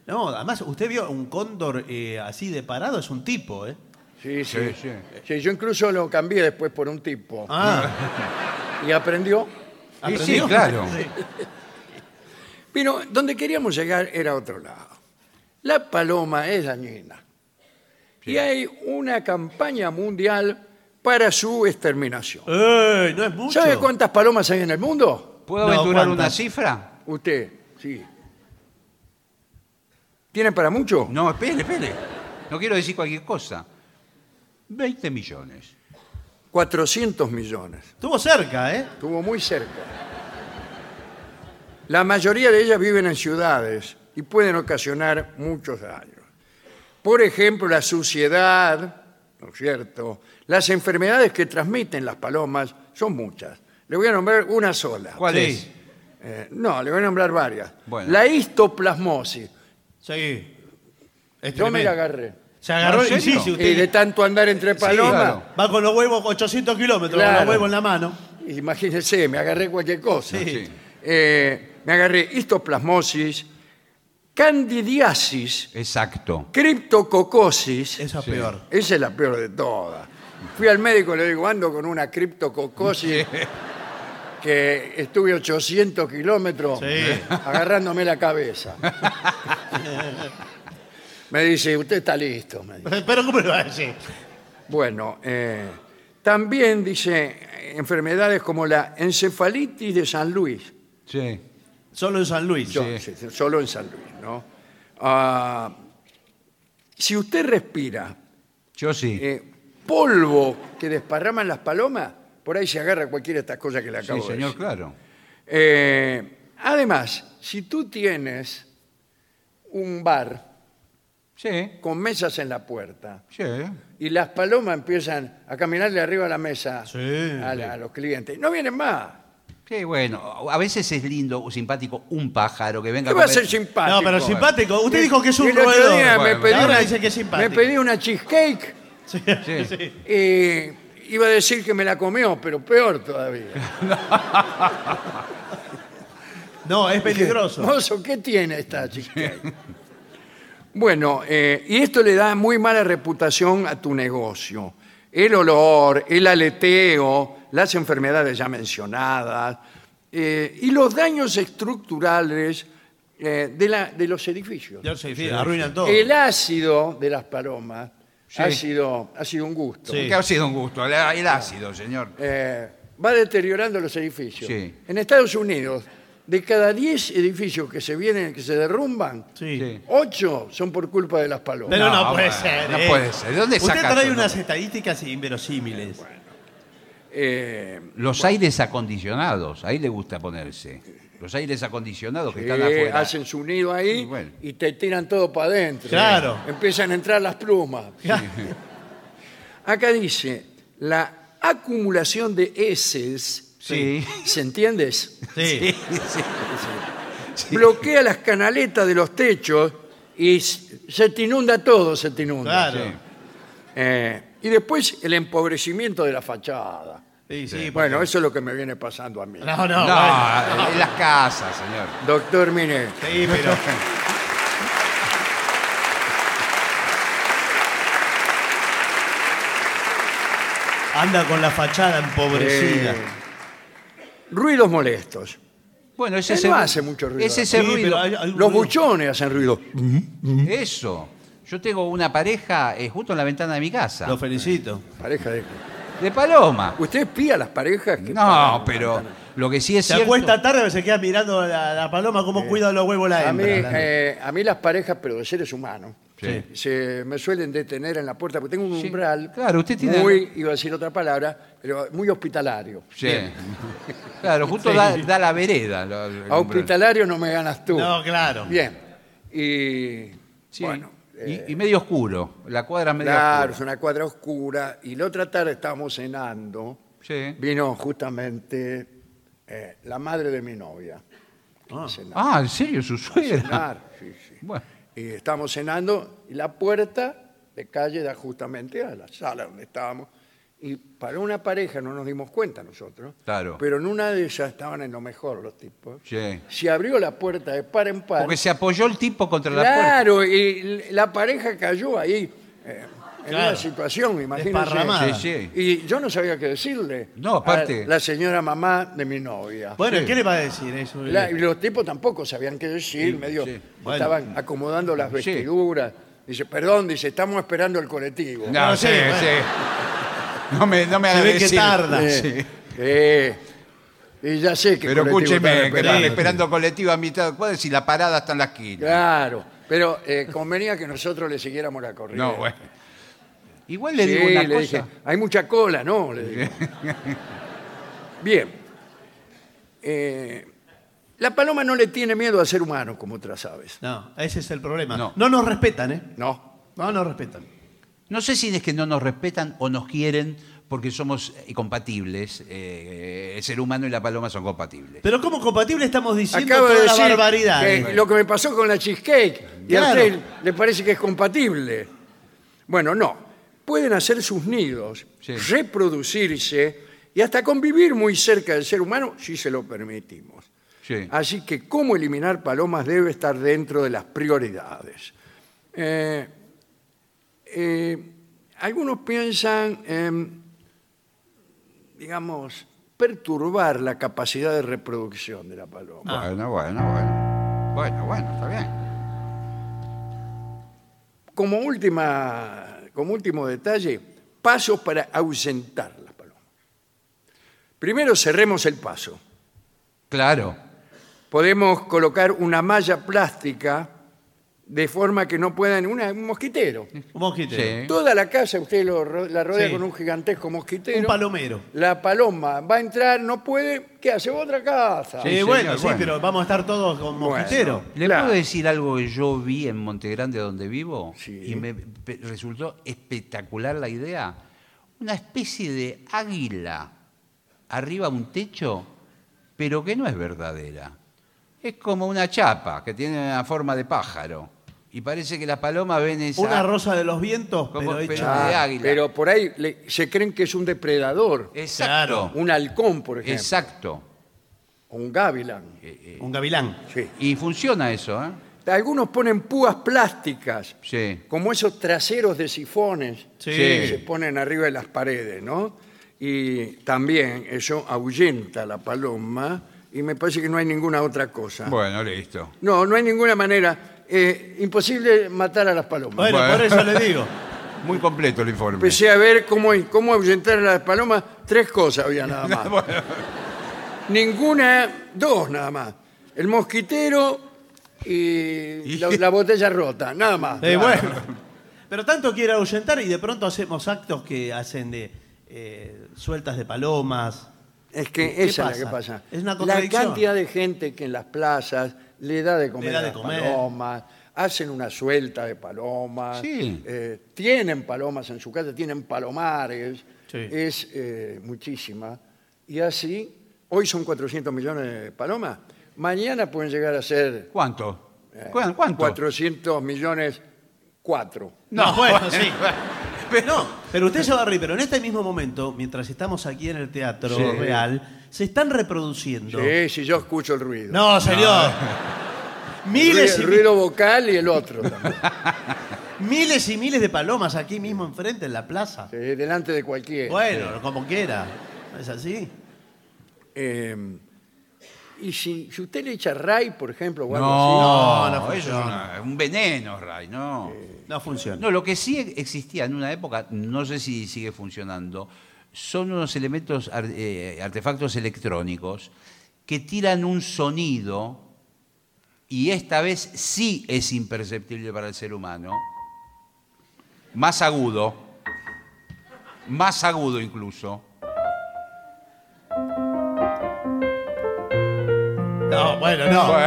No, además, usted vio un cóndor eh, así de parado, es un tipo, ¿eh? Sí, sí, Sí, sí. Sí, yo incluso lo cambié después por un tipo. Ah, Y aprendió. Y sí, ¿aprendió? claro. Pero donde queríamos llegar era a otro lado. La paloma es dañina. Y hay una campaña mundial para su exterminación. ¡Ey! No es mucho. ¿Sabe cuántas palomas hay en el mundo? ¿Puedo No, aventurar ¿cuántas? una cifra? Usted, sí. ¿Tiene para mucho? No, espere, espere. No quiero decir cualquier cosa. 20 millones. 400 millones. Estuvo cerca, ¿eh? Estuvo muy cerca. La mayoría de ellas viven en ciudades y pueden ocasionar muchos daños. Por ejemplo, la suciedad, ¿no es cierto? Las enfermedades que transmiten las palomas son muchas. Le voy a nombrar una sola. ¿Cuál Sí. es? Eh, no, le voy a nombrar varias. Bueno. La histoplasmosis. Sí. Es Yo me tremendo. la agarré. Se agarró ¿No, en y sí, serio? si Y usted de tanto andar entre palomas, claro. va con los huevos 800 kilómetros, con Claro. los huevos en la mano. imagínense, me agarré cualquier cosa. Sí. Eh, me agarré histoplasmosis, candidiasis, Exacto. criptococosis. Esa es Sí. peor. Esa es la peor de todas. Fui al médico y le digo, ando con una criptococosis que estuve 800 kilómetros Sí. agarrándome la cabeza. me dice, usted está listo. me dice. Pero ¿cómo le va a decir? Bueno, eh, también dice enfermedades como la encefalitis de San Luis. Sí. Solo en San Luis. Yo- sí, sí, solo en San Luis, ¿no? Ah, si usted respira Yo sí. eh, polvo que desparraman las palomas, por ahí se agarra cualquiera de estas cosas que le acabo sí, de señor, decir. claro. Eh, además, si tú tienes un bar Sí, con mesas en la puerta sí. y las palomas empiezan a caminarle arriba a la mesa Sí. a, la- a los clientes, no vienen más. Sí, bueno, a veces es lindo o simpático un pájaro que venga ¿Qué va a comer. ser simpático? No, pero simpático. Usted dijo que es un el otro roedor. me Bueno, pedí, ahora una, dice que es simpático. me pedí una cheesecake Sí. Sí. Sí. y iba a decir que me la comió, pero peor todavía. No, es peligroso. Mozo, ¿qué tiene esta cheesecake? Bueno, eh, y esto le da muy mala reputación a tu negocio. El olor, el aleteo, las enfermedades ya mencionadas eh, y los daños estructurales eh, de, la- de los edificios. Ya sé, sí, arruinan todo. El ácido de las palomas Sí. ha, sido, ha sido un gusto. Sí. Que ha sido un gusto. El, el ácido, señor. Eh, va deteriorando los edificios. Sí. En Estados Unidos, de cada 10 edificios que se vienen, que se derrumban, Sí. Sí. 8 son por culpa de las palomas. Pero no, No, puede bueno, ser. no ¿eh? puede ser. ¿De dónde Usted saca trae unas estadísticas inverosímiles. Eh, Los aires acondicionados, ahí le gusta ponerse. Los aires acondicionados que están eh, afuera. hacen su nido ahí Y bueno. y te tiran todo para adentro. Claro. Empiezan a entrar las plumas. Acá dice, la acumulación de heces, Sí. ¿se entiende? Sí. Sí, sí. Bloquea las canaletas de los techos y se te inunda todo, se te inunda. Claro. Sí. Eh, y después el empobrecimiento de la fachada. Sí, sí, Bueno, porque- eso es lo que me viene pasando a mí. No, no, No, bueno. en las casas, señor. Doctor Mine, Sí, pero. Anda con la fachada empobrecida. eh, ruidos molestos. Bueno, ese Él es el- no hace mucho ruido. Es ese Sí, ruido. pero hay- hay un Los ruido. buchones hacen ruido. Eso. Yo tengo una pareja eh, justo en la ventana de mi casa. Lo felicito. Pareja de... De paloma. ¿Usted espía a las parejas? que No, paran? pero lo que sí es Se cierto. acuesta tarde se queda mirando a la, la paloma cómo cuida los huevos la A mí, hembra. eh, a mí las parejas, pero de seres humanos, Sí. se me suelen detener en la puerta, porque tengo un Sí, umbral claro, usted tiene- muy, iba a decir otra palabra, pero muy hospitalario. Sí. Claro, justo Sí. da, da la vereda. el A umbral. hospitalario no me ganas tú. No, claro. Bien. Y Sí. bueno, Y- eh, y, medio oscuro. La cuadra medio claro, es oscura. una cuadra oscura. Y la otra tarde estábamos cenando. Sí. Vino justamente eh, la madre de mi novia. Ah. a cenar. Ah, ¿en serio? ¿Su suegra? Cenar, sí, sí. Bueno. Y estábamos cenando y la puerta de calle da justamente a la sala donde estábamos. Y para una pareja no nos dimos cuenta nosotros. Claro. Pero en una de ellas estaban en lo mejor los tipos. Sí. Se abrió la puerta de par en par. Porque se apoyó el tipo contra la puerta. Claro, y la pareja cayó ahí eh, en Claro. una situación, imagínense. Desparramada. Sí, sí. Y yo no sabía qué decirle. No, aparte- a la señora mamá de mi novia. Bueno, Sí. ¿qué le va a decir eso? La- y los tipos tampoco sabían qué decir, medio sí. Bueno. estaban acomodando las vestiduras. Dice, perdón, dice, estamos esperando el colectivo. No, No, sí, sí, bueno. sí. No me, no me Se haga ve que decir. tarda. Eh, eh, y ya sé que Pero colectivo escúcheme, que están esperando. esperando colectivo a mitad de cuadra si la parada está en la esquina. Claro, pero eh, convenía que nosotros le siguiéramos la corriente. No, bueno. Igual le Sí, digo una le cosa. dije, hay mucha cola, ¿no? Le digo. Bien. Eh, la paloma no le tiene miedo a ser humano, como otras aves. No, ese es el problema. No. No, nos respetan, ¿eh? No. No nos respetan. No sé si es que no nos respetan o nos quieren porque somos eh, compatibles. eh, el ser humano y la paloma son compatibles. Pero como compatible estamos diciendo Acabo de toda la decir barbaridad. que lo que me pasó con la cheesecake. Y a Claro. usted le parece que es compatible. Bueno, no. Pueden hacer sus nidos, Sí. reproducirse y hasta convivir muy cerca del ser humano si se lo permitimos. Sí. Así que cómo eliminar palomas debe estar dentro de las prioridades. Eh, eh, algunos piensan en, digamos, perturbar la capacidad de reproducción de la paloma. Bueno, bueno, bueno. Bueno, bueno, está bien. Como, última, como último detalle, pasos para ausentar la paloma. Primero cerremos el paso. Claro. Podemos colocar una malla plástica de forma que no puedan, una- un mosquitero. Un mosquitero. Sí. Toda la casa usted lo ro- la rodea Sí. con un gigantesco mosquitero. Un palomero. La paloma va a entrar, no puede, ¿qué hace? Otra casa. Sí, señor, bueno, sí, bueno. pero vamos a estar todos con Bueno. mosquitero. ¿Le Claro. puedo decir algo que yo vi en Montegrande donde vivo? Sí. Y me pe- resultó espectacular la idea. Una especie de águila arriba de un techo, pero que no es verdadera. Es como una chapa que tiene una forma de pájaro. Y parece que las palomas ven esa... Una rosa de los vientos, Como- pero de águila. pero por ahí le- se creen que es un depredador. Exacto. Un halcón, por ejemplo. Exacto. O un gavilán. Un gavilán. Sí. Y funciona eso, ¿eh? Algunos ponen púas plásticas, Sí. como esos traseros de sifones Sí. que se ponen arriba de las paredes, ¿no? Y también eso ahuyenta a la paloma y me parece que no hay ninguna otra cosa. Bueno, listo. No, no hay ninguna manera. Eh, imposible matar a las palomas. Bueno, Bueno. por eso le digo. Muy completo el informe. Empecé a ver cómo, cómo ahuyentar a las palomas. Tres cosas había nada más. Ninguna, dos nada más. El mosquitero y la, la botella rota, nada más. Eh, bueno. Pero tanto quiere ahuyentar y de pronto hacemos actos que hacen de eh, sueltas de palomas. Es que ¿Qué esa es la que pasa? pasa. Es una la contradicción. cantidad de gente que en las plazas le da de comer Le da a de las comer. palomas, hacen una suelta de palomas, Sí. eh, tienen palomas en su casa, tienen palomares, Sí. es eh, muchísima. Y así, hoy son 400 millones de palomas, mañana pueden llegar a ser ¿Cuánto? eh, ¿Cuán- ¿Cuánto? 400 millones, cuatro. No, bueno, sí. No, pero usted se va a reír, pero en este mismo momento, mientras estamos aquí en el Teatro Sí. Real, se están reproduciendo. Sí, si yo escucho el ruido. No, señor. el Miles y, ruido, el ruido vocal y el otro también. miles y miles de palomas aquí mismo enfrente en la plaza. Sí, delante de cualquiera. Bueno, como quiera. ¿Es así? Eh, y si, si usted le echa ray, por ejemplo, o algo No, No, no eso es una- un veneno, Ray, no. No funciona. No, lo que sí existía en una época, no sé si sigue funcionando, son unos elementos, ar- eh, artefactos electrónicos que tiran un sonido y esta vez sí es imperceptible para el ser humano, más agudo, más agudo incluso. No, bueno, no.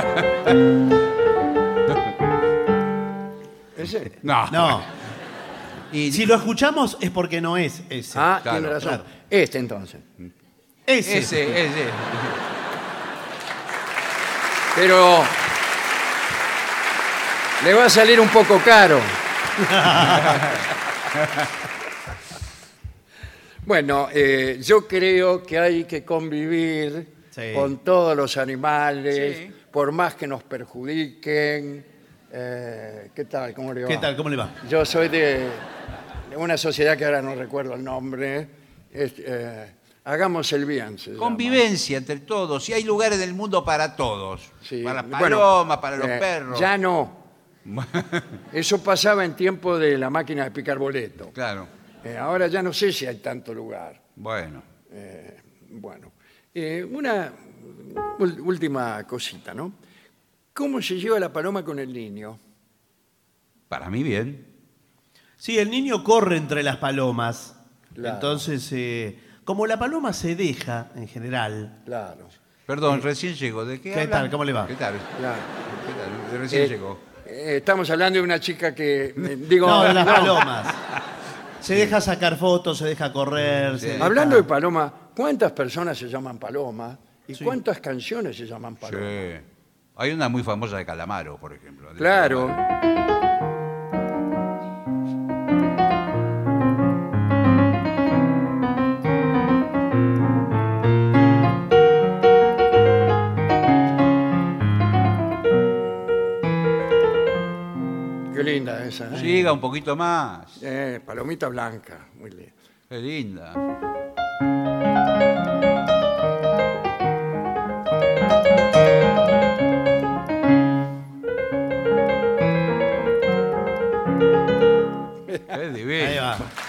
¿Ese? No, No. Y, Si lo escuchamos es porque no es ese. Ah, Claro, tiene razón. claro. Este entonces. ese. ese, ese. Pero le va a salir un poco caro. bueno, eh, yo creo que hay que convivir Sí. con todos los animales, Sí. por más que nos perjudiquen. Eh, ¿Qué tal? ¿Cómo le va? ¿Qué tal? ¿Cómo le va? Yo soy de, de una sociedad que ahora no recuerdo el nombre. Es, eh, hagamos el bien. se llama. Convivencia entre todos. Y hay lugares del mundo para todos. Sí, Para las bueno, palomas, para los eh, perros. Ya no. Eso pasaba en tiempo de la máquina de picar boleto. Claro. Eh, ahora ya no sé si hay tanto lugar. Bueno. Eh, bueno, Eh, una última cosita, ¿no? ¿Cómo se lleva la paloma con el niño? Para mí bien. Sí, el niño corre entre las palomas. Claro. Entonces, eh, como la paloma se deja en general. Claro, Perdón, recién llegó. ¿De qué ¿Qué hablan? tal? ¿Cómo le va? ¿Qué tal? claro. ¿Qué tal? De Recién Eh, llegó. eh, estamos hablando de una chica que, eh, digo, No, de las no. palomas. Se deja sacar fotos, se deja correr. se deja- Hablando de paloma, ¿cuántas personas se llaman paloma? ¿Y Sí. cuántas canciones se llaman paloma? Sí. Hay una muy famosa de Calamaro, por ejemplo. de Claro. Calamaro. Qué linda esa. ¿eh? Siga un poquito más. Eh, palomita blanca, muy linda. Qué linda. Qué divino. Ahí va.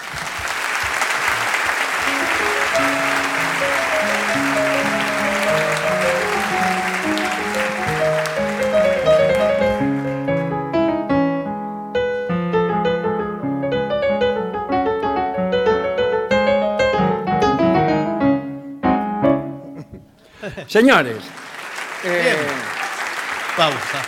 Señores, eh. Pausa.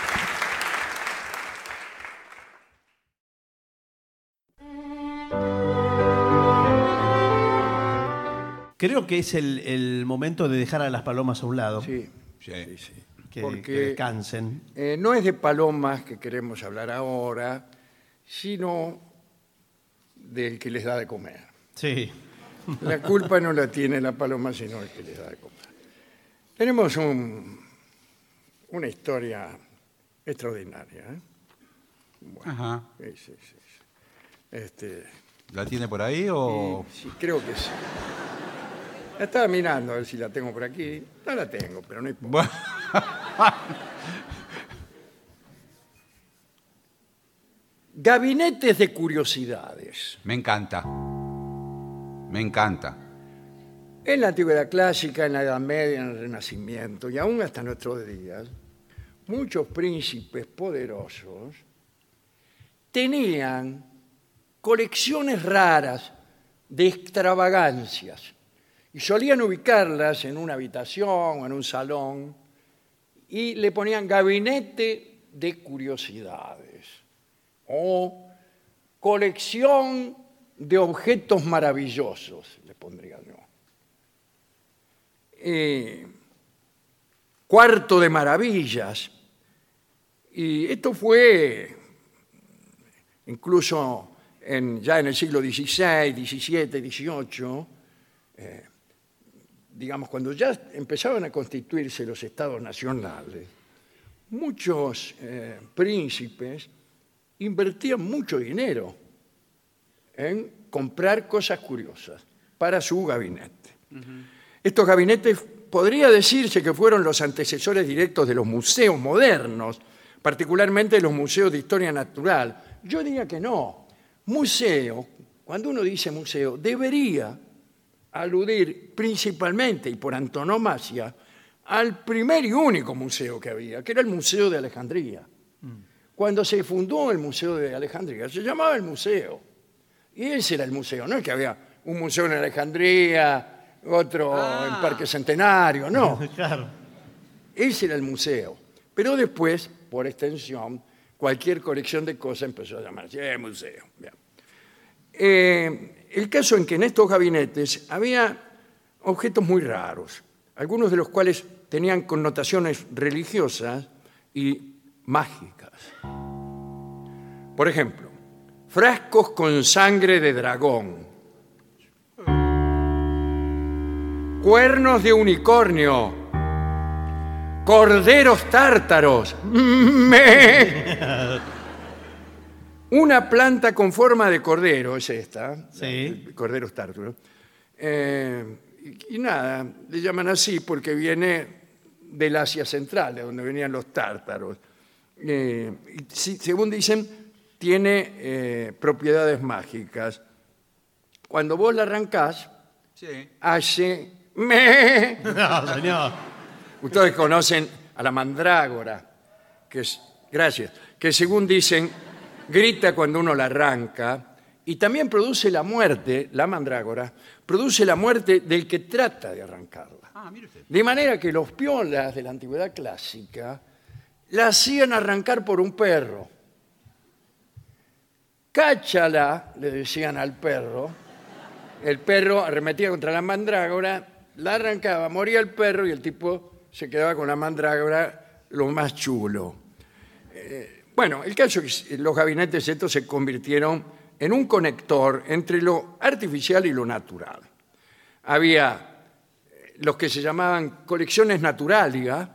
Creo que es el, el momento de dejar a las palomas a un lado. sí, Sí. sí, sí. Que, Porque- que descansen. Eh, no es de palomas que queremos hablar ahora, sino del que les da de comer. Sí. La culpa no la tiene la paloma, sino el que les da de comer. Tenemos un- una historia extraordinaria. ¿eh? Ajá. Sí, sí, sí, sí. Este, ¿La tiene por ahí o...? sí, creo que sí. La estaba mirando a ver si la tengo por aquí. No la tengo, pero no importa. Bueno, Gabinetes de curiosidades. me encanta. Me encanta. En la antigüedad clásica, en la Edad Media, en el Renacimiento y aún hasta nuestros días, muchos príncipes poderosos tenían colecciones raras de extravagancias y solían ubicarlas en una habitación o en un salón y le ponían gabinete de curiosidades o colección de objetos maravillosos, le pondría yo. Eh, cuarto de maravillas. Y esto fue incluso ya en el siglo XVI, XVII, XVIII, digamos, cuando ya empezaban a constituirse los estados nacionales, muchos eh, príncipes invertían mucho dinero en comprar cosas curiosas para su gabinete. Estos gabinetes podría decirse que fueron los antecesores directos de los museos modernos, particularmente los museos de historia natural. Yo diría que no. Museo, cuando uno dice museo, debería aludir principalmente y por antonomasia al primer y único museo que había, que era el Museo de Alejandría. Cuando se fundó el Museo de Alejandría, se llamaba el museo. Y ese era el museo, no es que había un museo en Alejandría, otro en Parque Centenario, no. Claro. Ese era el museo. Pero después, por extensión, cualquier colección de cosas empezó a llamarse eh, museo. Bien. Eh, el caso en que en estos gabinetes había objetos muy raros, algunos de los cuales tenían connotaciones religiosas y mágicas. Por ejemplo, frascos con sangre de dragón, cuernos de unicornio, corderos tártaros, me- una planta con forma de cordero, es esta, Sí. corderos tártaros. Eh, y, y nada, le llaman así porque viene del Asia Central, de donde venían los tártaros. Eh, y si- según dicen, tiene eh, propiedades mágicas. Cuando vos la arrancás, Sí. hace... me. No, señor. Ustedes conocen a la mandrágora, que es, gracias, que según dicen, grita cuando uno la arranca y también produce la muerte, la mandrágora, produce la muerte del que trata de arrancarla. Ah, mire usted. De manera que los piolas de la antigüedad clásica la hacían arrancar por un perro. Cáchala, le decían al perro. El perro arremetía contra la mandrágora, la arrancaba, moría el perro y el tipo se quedaba con la mandrágora lo más chulo. Eh, bueno, el caso es que los gabinetes estos se convirtieron en un conector entre lo artificial y lo natural. Había los que se llamaban colecciones naturalia,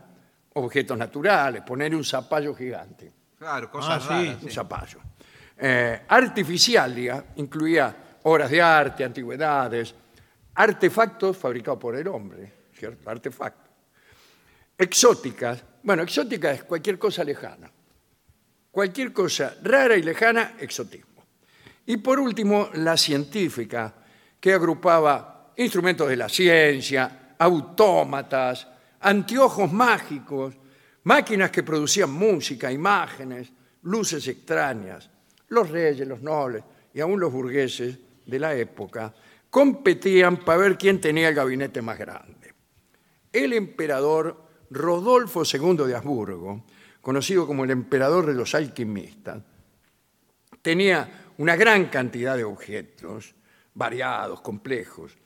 objetos naturales, poner un zapallo gigante, Claro, cosas Ah, sí. raras. un sí. zapallo. Eh, artificialia incluía obras de arte, antigüedades, artefactos fabricados por el hombre, ¿cierto? Artefactos. Exóticas, bueno, exótica es cualquier cosa lejana. Cualquier cosa rara y lejana, exotismo. Y por último, la científica, que agrupaba instrumentos de la ciencia, autómatas, anteojos mágicos, máquinas que producían música, imágenes, luces extrañas. Los reyes, los nobles y aún los burgueses de la época competían para ver quién tenía el gabinete más grande el emperador Rodolfo II de Habsburgo, conocido como el emperador de los alquimistas, tenía una gran cantidad de objetos, variados, complejos.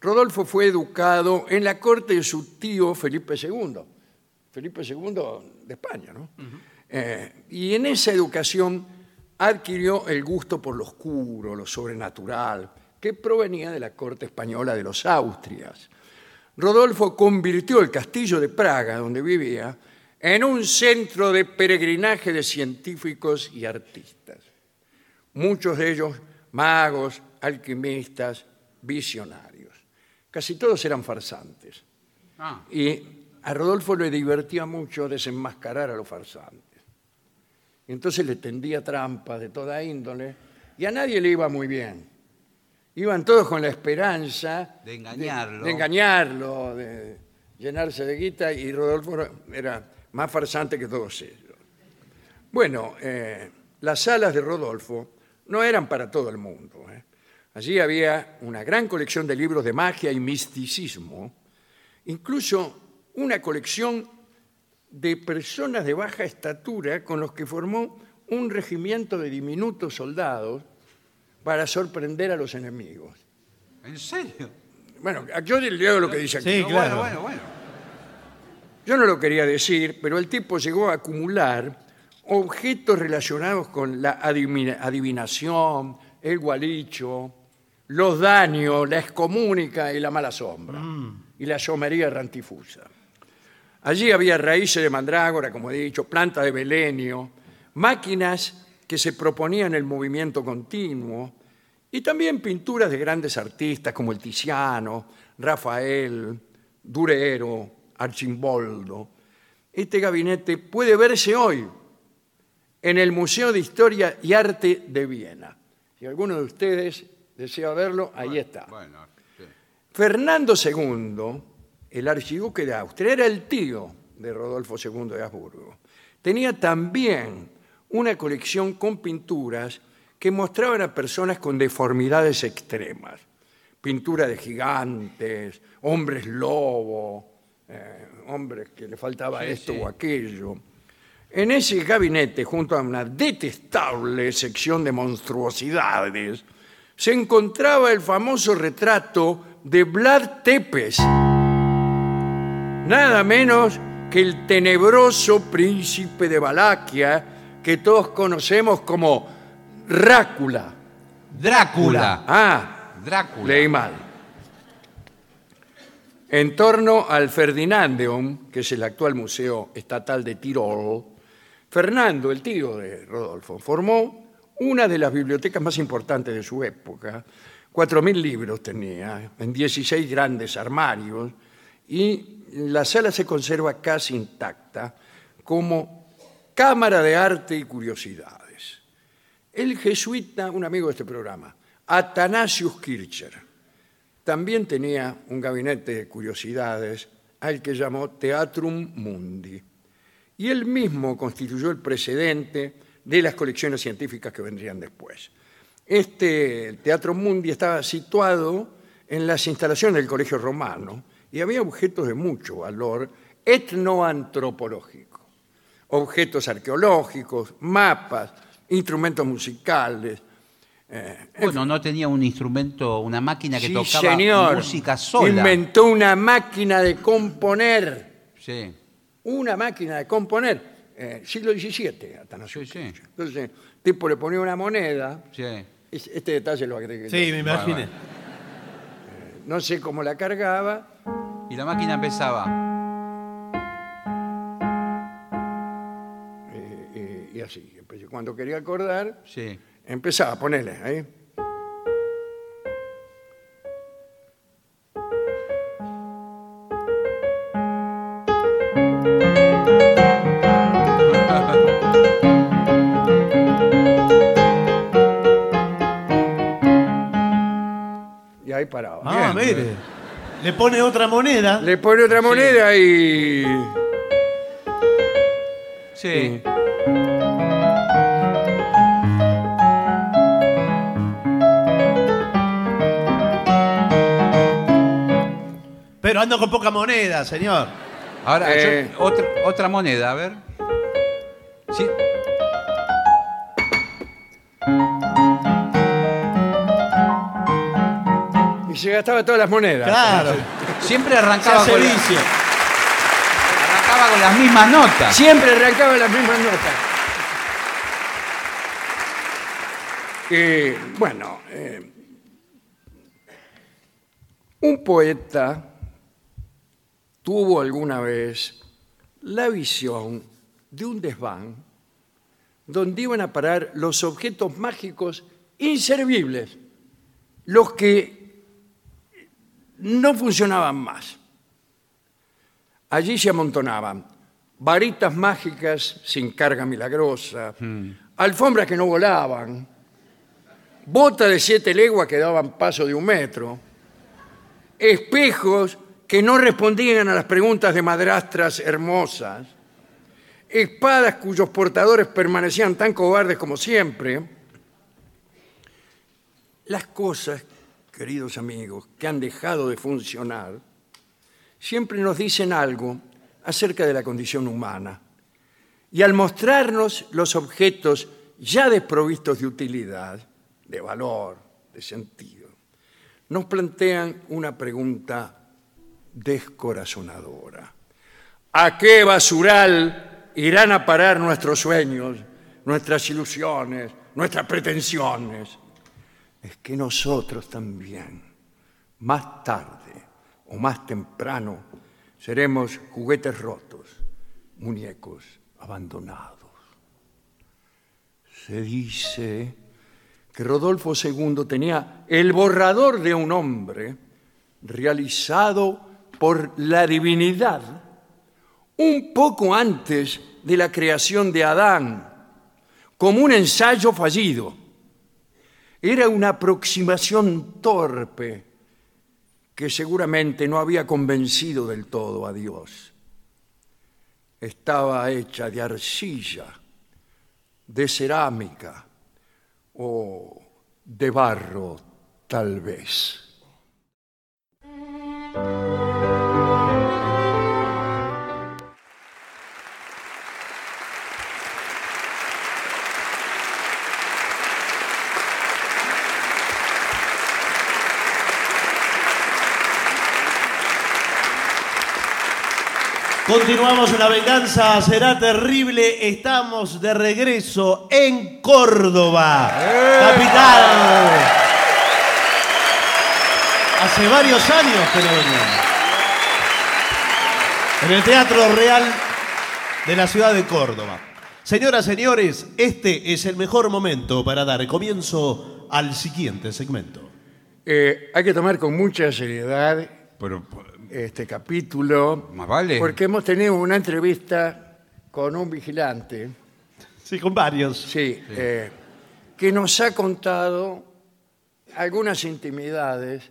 Rodolfo fue educado en la corte de su tío Felipe II, Felipe II de España, ¿no? Eh, y en esa educación adquirió el gusto por lo oscuro, lo sobrenatural, que provenía de la corte española de los Austrias. Rodolfo convirtió el castillo de Praga, donde vivía, en un centro de peregrinaje de científicos y artistas. Muchos de ellos magos, alquimistas, visionarios. Casi todos eran farsantes. Ah, Y a Rodolfo le divertía mucho desenmascarar a los farsantes. Entonces le tendía trampas de toda índole y a nadie le iba muy bien. Iban todos con la esperanza De engañarlo. de, engañarlo, de llenarse de guita y Rodolfo era más farsante que todos ellos. Bueno, eh, las salas de Rodolfo no eran para todo el mundo. ¿eh? Allí había una gran colección de libros de magia y misticismo, incluso una colección de personas de baja estatura con los que formó un regimiento de diminutos soldados para sorprender a los enemigos. ¿En serio? Bueno, yo leo lo que dice aquí. Sí, No, claro. Bueno, bueno, bueno. Yo no lo quería decir, pero el tipo llegó a acumular objetos relacionados con la adivina- adivinación, el gualicho, los daños, la excomúnica y la mala sombra, y la somería rantifusa. Allí había raíces de mandrágora, como he dicho, planta de belenio, máquinas que se proponían el movimiento continuo, y también pinturas de grandes artistas como el Tiziano, Rafael, Durero, Archimboldo. Este gabinete puede verse hoy en el Museo de Historia y Arte de Viena. Si alguno de ustedes desea verlo, ahí está. Bueno, sí. Fernando II, el archiduque de Austria, era el tío de Rodolfo II de Habsburgo. Tenía también una colección con pinturas que mostraban a personas con deformidades extremas. Pintura de gigantes, hombres lobo, eh, hombres que le faltaba Sí, esto sí. o aquello. En ese gabinete, junto a una detestable sección de monstruosidades, se encontraba el famoso retrato de Vlad Tepes, nada menos que el tenebroso príncipe de Valaquia que todos conocemos como Drácula. Drácula. Ah, Drácula. leí mal. En torno al Ferdinandeum, que es el actual Museo Estatal de Tirol, Fernando, el tío de Rodolfo, formó una de las bibliotecas más importantes de su época. 4.000 libros tenía, en 16 grandes armarios, y la sala se conserva casi intacta como cámara de arte y curiosidades. El jesuita, un amigo de este programa, Athanasius Kircher, también tenía un gabinete de curiosidades al que llamó Teatrum Mundi. Y él mismo constituyó el precedente de las colecciones científicas que vendrían después. Este Teatro Mundi estaba situado en las instalaciones del Colegio Romano y había objetos de mucho valor etnoantropológico, objetos arqueológicos, mapas, instrumentos musicales, Bueno, no tenía un instrumento, una máquina que Sí, tocaba señor. música sola. Inventó una máquina de componer. Sí. Una máquina de componer. Eh, siglo XVII, Atanasio Sí, sí. Entonces, el tipo le ponía una moneda. Sí. Es- Este detalle lo agregué. Sí, yo. me imaginé. No sé cómo la cargaba. Y la máquina empezaba. Y así. Empecé- Cuando quería acordar, Sí. empezaba a ponerle ahí. Y ahí paraba. Ah, Bien. mire. Le pone otra moneda. Le pone otra moneda y. Sí. Pero ando con poca moneda, señor. Ahora, yo- Eh. otra, otra moneda, a ver. Sí. Y se gastaba todas las monedas. Claro. Siempre Se arrancaba hace con, la- vicio. arrancaba con las mismas notas. Siempre arrancaba las mismas notas. Eh, bueno, eh, un poeta tuvo alguna vez la visión de un desván donde iban a parar los objetos mágicos inservibles, los que no funcionaban más. Allí se amontonaban varitas mágicas sin carga milagrosa, alfombras que no volaban, botas de siete leguas que daban paso de un metro, espejos que no respondían a las preguntas de madrastras hermosas, espadas cuyos portadores permanecían tan cobardes como siempre. Las cosas, queridos amigos, que han dejado de funcionar, siempre nos dicen algo acerca de la condición humana. Y al mostrarnos los objetos ya desprovistos de utilidad, de valor, de sentido, nos plantean una pregunta descorazonadora. ¿A qué basural irán a parar nuestros sueños, nuestras ilusiones, nuestras pretensiones? es que nosotros también, más tarde o más temprano, seremos juguetes rotos, muñecos abandonados. Se dice que Rodolfo II tenía el borrador de un hombre realizado por la divinidad un poco antes de la creación de Adán, como un ensayo fallido. Era una aproximación torpe que seguramente no había convencido del todo a Dios. Estaba hecha de arcilla, de cerámica o de barro, tal vez. Continuamos en la venganza, será terrible. Estamos de regreso en Córdoba, capital. Hace varios años que no veníamos. En el Teatro Real de la ciudad de Córdoba. Señoras, señores, este es el mejor momento para dar comienzo al siguiente segmento. Eh, hay que tomar con mucha seriedad Pero, este capítulo. Más vale. Porque hemos tenido una entrevista con un vigilante, Sí, con varios. sí, eh, que nos ha contado algunas intimidades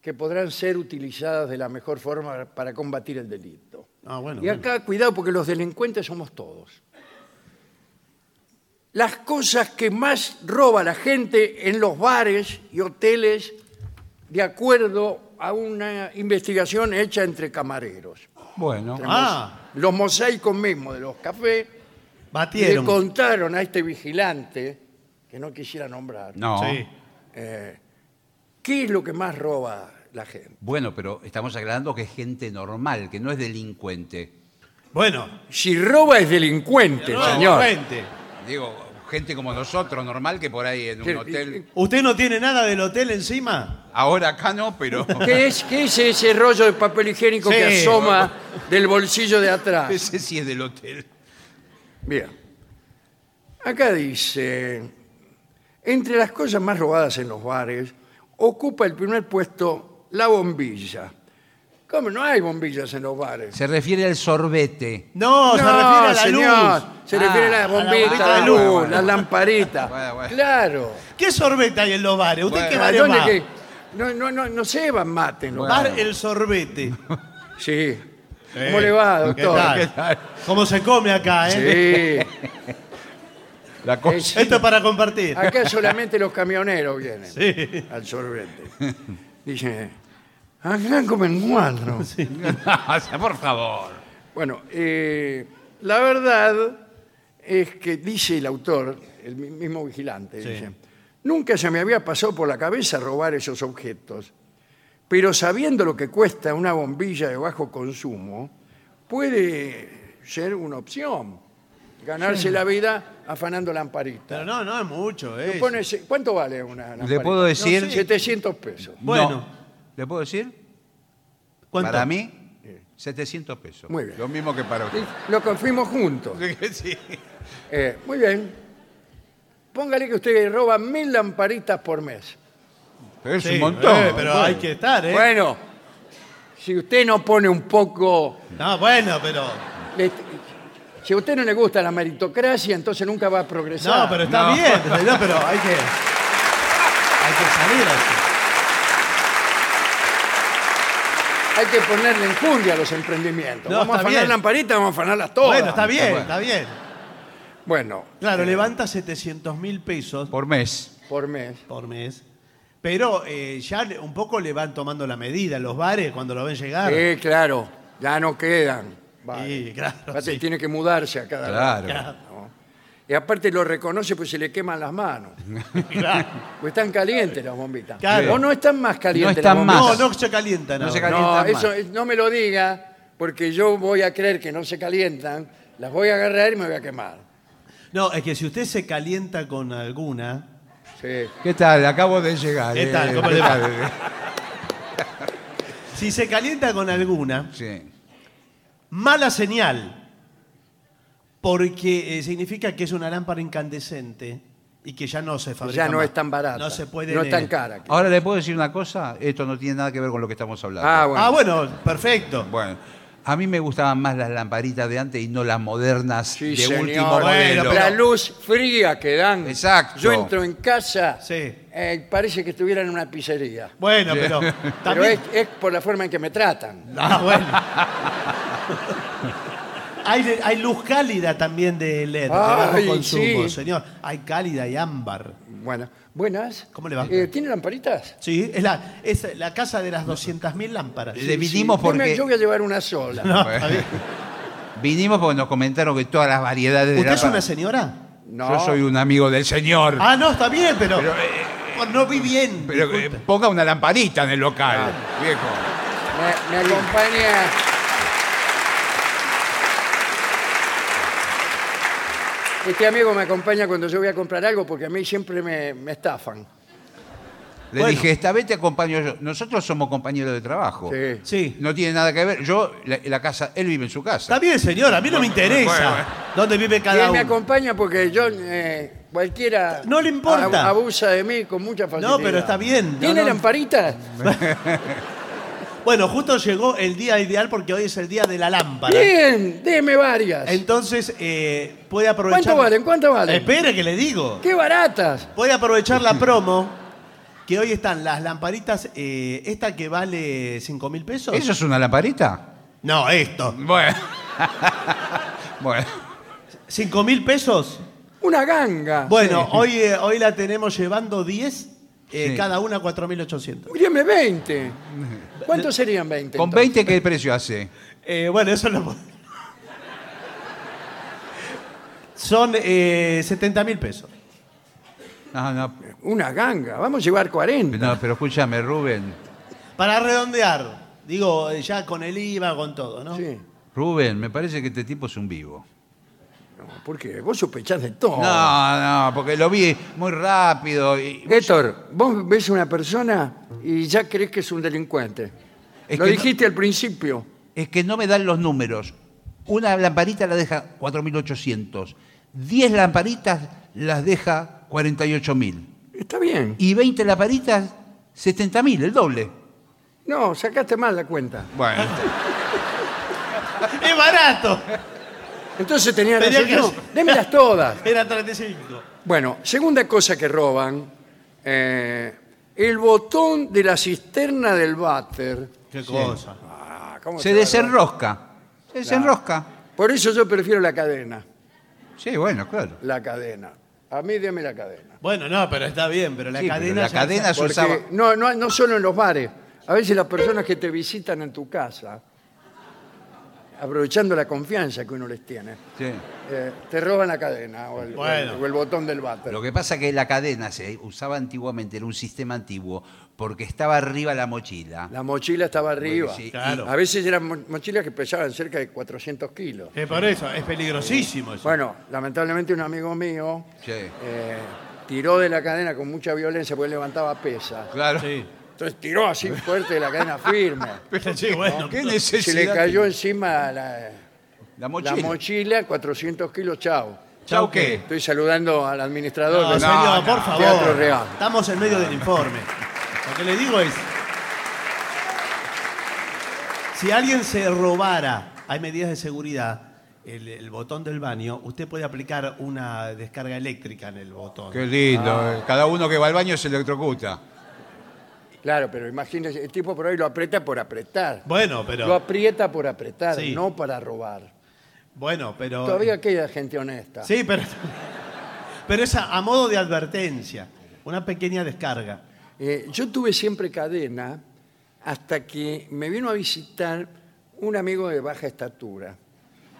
que podrán ser utilizadas de la mejor forma para combatir el delito. Ah, bueno. Y acá, cuidado, porque los delincuentes somos todos. Las cosas que más roba la gente en los bares y hoteles, de acuerdo a una investigación hecha entre camareros. bueno, Ah, Los mosaicos mismos de los cafés le batieron. contaron a este vigilante, que no quisiera nombrar, no. Sí. eh, qué es lo que más roba la gente. Bueno, pero estamos aclarando que es gente normal, que no es delincuente. Bueno, Si roba es delincuente, no, señor. cuente. Digo, gente como nosotros, normal, que por ahí en un hotel. ¿Usted no tiene nada del hotel encima? Ahora acá no, pero. ¿Qué es, qué es ese rollo de papel higiénico que Sí. asoma del bolsillo de atrás? Ese sí es del hotel. Bien. Acá dice, entre las cosas más robadas en los bares, ocupa el primer puesto la bombilla. ¿Cómo no hay bombillas en los bares? Se refiere al sorbete. No, se refiere a la señor, luz. Se Ah, refiere a la a la de luz. Bueno, la lamparita. Bueno, bueno. Claro. ¿Qué sorbete hay en los bares? ¿Usted Bueno. qué ¿A vale dónde más? que- No, no, no, no se llevan mate en los Bueno. Bar bares. el sorbete. Sí. ¿Cómo le va, ¿Qué doctor? tal? ¿Qué tal? ¿Cómo se come acá, eh? Sí. La cosa. Es- Esto es para compartir. Acá solamente los camioneros vienen Sí. al sorbete. Dice, acá comen cuatro. Sea, por favor. Bueno, eh, la verdad es que dice el autor, el mi- mismo vigilante, Sí. dice, nunca se me había pasado por la cabeza robar esos objetos, pero sabiendo lo que cuesta una bombilla de bajo consumo, puede ser una opción. Ganarse la vida afanando lamparitas. Pero no, no es mucho, ¿eh? ¿Cuánto vale una lamparita? puedo decir? No sé, 700 pesos. Bueno. ¿Le puedo decir? ¿Cuánto? Para mí, 700 pesos. Muy bien. Lo mismo que para usted. Lo confirmos juntos. Sí. Eh, muy bien. Póngale que usted roba mil lamparitas por mes. Es Sí, un montón. eh, pero hay que estar, ¿eh? Bueno, si usted no pone un poco... No, bueno, pero. le- si a usted no le gusta la meritocracia, entonces nunca va a progresar. No, pero está No. bien. No, pero hay que. Hay que salir así. Hay que ponerle enjundia a los emprendimientos. No, vamos a está afanar bien. lamparitas, vamos a afanarlas todas. Bueno, está bien, bueno. está bien. Bueno, Claro, levanta 700 mil pesos Por mes. por mes. por mes. Pero eh, ya le- un poco le van tomando la medida los bares cuando lo ven llegar. Sí, claro, ya no quedan. Vale. Sí, claro, Aparte, sí. tiene que mudarse a cada Claro. rato, ¿no? Y aparte lo reconoce pues se le queman las manos. Claro. Pues están calientes las bombitas. Claro. O no están más calientes No están las más. No, no se calientan. No se ahora. calientan. No, calientan eso más. no me lo diga, porque yo voy a creer que no se calientan, las voy a agarrar y me voy a quemar. No, es que si usted se calienta con alguna, Sí. ¿Qué tal? Acabo de llegar. ¿Qué eh. tal? ¿Cómo ¿Qué le va? Si se calienta con alguna, Sí. mala señal, porque eh, significa que es una lámpara incandescente y que ya no se fabrica Ya no más. es tan barata. No se puede. No es tan cara. Ahora le puedo decir una cosa, esto no tiene nada que ver con lo que estamos hablando. Ah, bueno. Ah, bueno, perfecto. Bueno, a mí me gustaban más las lamparitas de antes y no las modernas Sí, de señor. último Bueno, modelo. pero- La luz fría que dan. Exacto. Yo entro en casa, Sí. eh, parece que estuviera en una pizzería. Bueno, pero Pero también. es, es por la forma en que me tratan. Ah, bueno. hay, hay luz cálida también de LED, de bajo consumo, sí. señor. Hay cálida y ámbar. Bueno, buenas. ¿Cómo le va? Eh, ¿Tiene lamparitas? Sí, es la, es la casa de las 200.000 lámparas. Le vinimos Sí, porque Yo voy a llevar una sola. No, está bien. vinimos porque nos comentaron que todas las variedades de ¿Usted es una señora? No. Yo soy un amigo del señor. Ah, no, está bien, pero. Pero, Oh, no vi bien. Pero eh, disculpe. ponga una lamparita en el local, Ah. viejo. Me, me acompaña. Este amigo me acompaña cuando yo voy a comprar algo porque a mí siempre me, me estafan. Le Bueno. dije, esta vez te acompaño yo. Nosotros somos compañeros de trabajo. Sí. Sí. No tiene nada que ver. Yo, la, la casa, él vive en su casa. Está bien, señor, a mí no me interesa Bueno, bueno. dónde vive Y cada él me uno. acompaña porque yo, eh, cualquiera. No le importa. ab- abusa de mí con mucha facilidad. No, pero está bien. No, ¿Tiene no. lamparitas? Bueno, justo llegó el día ideal porque hoy es el día de la lámpara. Bien, déme varias. Entonces, eh, puede aprovechar. ¿Cuánto valen? ¿Cuánto valen? Espere que le digo. ¡Qué baratas! Puede aprovechar la promo. Que hoy están las lamparitas. eh, esta que vale 5 mil pesos. ¿Eso es una lamparita? No, esto. Bueno. bueno. 5 mil pesos. Una ganga. Bueno, hoy, eh, hoy la tenemos llevando 10, eh, Sí. cada una 4.800. Deme 20. ¿Cuántos serían 20? ¿Con entonces? 20 qué precio hace? Eh, bueno, eso lo... Son eh, 70 mil pesos. No, no, Una ganga. Vamos a llevar 40. no, pero escúchame, Rubén. Para redondear, digo, eh, ya con el IVA, con todo, ¿no? Sí. Rubén, me parece que este tipo es un vivo. No, ¿Por qué? Vos sospechás de todo. No, no, porque lo vi muy rápido y... Héctor, vos ves una persona y ya crees que es un delincuente. Es Lo que dijiste al principio. Es que no me dan los números. Una lamparita la deja 4.800. 10 lamparitas las deja 48.000. Está bien. Y 20 lamparitas, 70.000, el doble. No, sacaste mal la cuenta. Bueno, ¡Es barato! Entonces tenía Tenía razón. que No, hacer- démelas todas. Era 35. Bueno, segunda cosa que roban, eh, el botón de la cisterna del váter. Qué cosa. Ah, ¿cómo se va a robar? desenrosca. Se desenrosca. Por eso yo prefiero la cadena. Sí, bueno, claro. La cadena. A mí deme la cadena. Bueno, no, pero está bien, pero la Sí, pero cadena. la ya cadena es- se usaba. Porque no, no, no solo en los bares. A veces las personas que te visitan en tu casa, aprovechando la confianza que uno les tiene, Sí. eh, te roban la cadena o el, Bueno. o el botón del váter. Lo que pasa es que la cadena se usaba antiguamente, era un sistema antiguo, porque estaba arriba la mochila. La mochila estaba arriba. sí, Claro. A veces eran mo- mochilas que pesaban cerca de 400 kilos. Eh, por eso, es peligrosísimo eso. Bueno, lamentablemente un amigo mío Sí, eh, tiró de la cadena con mucha violencia porque levantaba pesa. claro. Sí. Entonces tiró así fuerte de la cadena firme. Sí, bueno. ¿Qué Se necesidad? le cayó encima la, La mochila. la mochila, 400 kilos, chao. ¿Chau qué? Estoy saludando al administrador No, del señor, no, por favor. Teatro Real. Estamos en medio del informe. Lo que le digo es. Si alguien se robara, hay medidas de seguridad, el, el botón del baño, usted puede aplicar una descarga eléctrica en el botón. Qué lindo. Ah. eh. Cada uno que va al baño se electrocuta. Claro, pero imagínese, el tipo por ahí lo aprieta por apretar. Bueno, pero. Lo aprieta por apretar, Sí. no para robar. Bueno, pero. Todavía queda gente honesta. Sí, pero. Pero es a, a modo de advertencia. Una pequeña descarga. Eh, yo tuve siempre cadena hasta que me vino a visitar un amigo de baja estatura.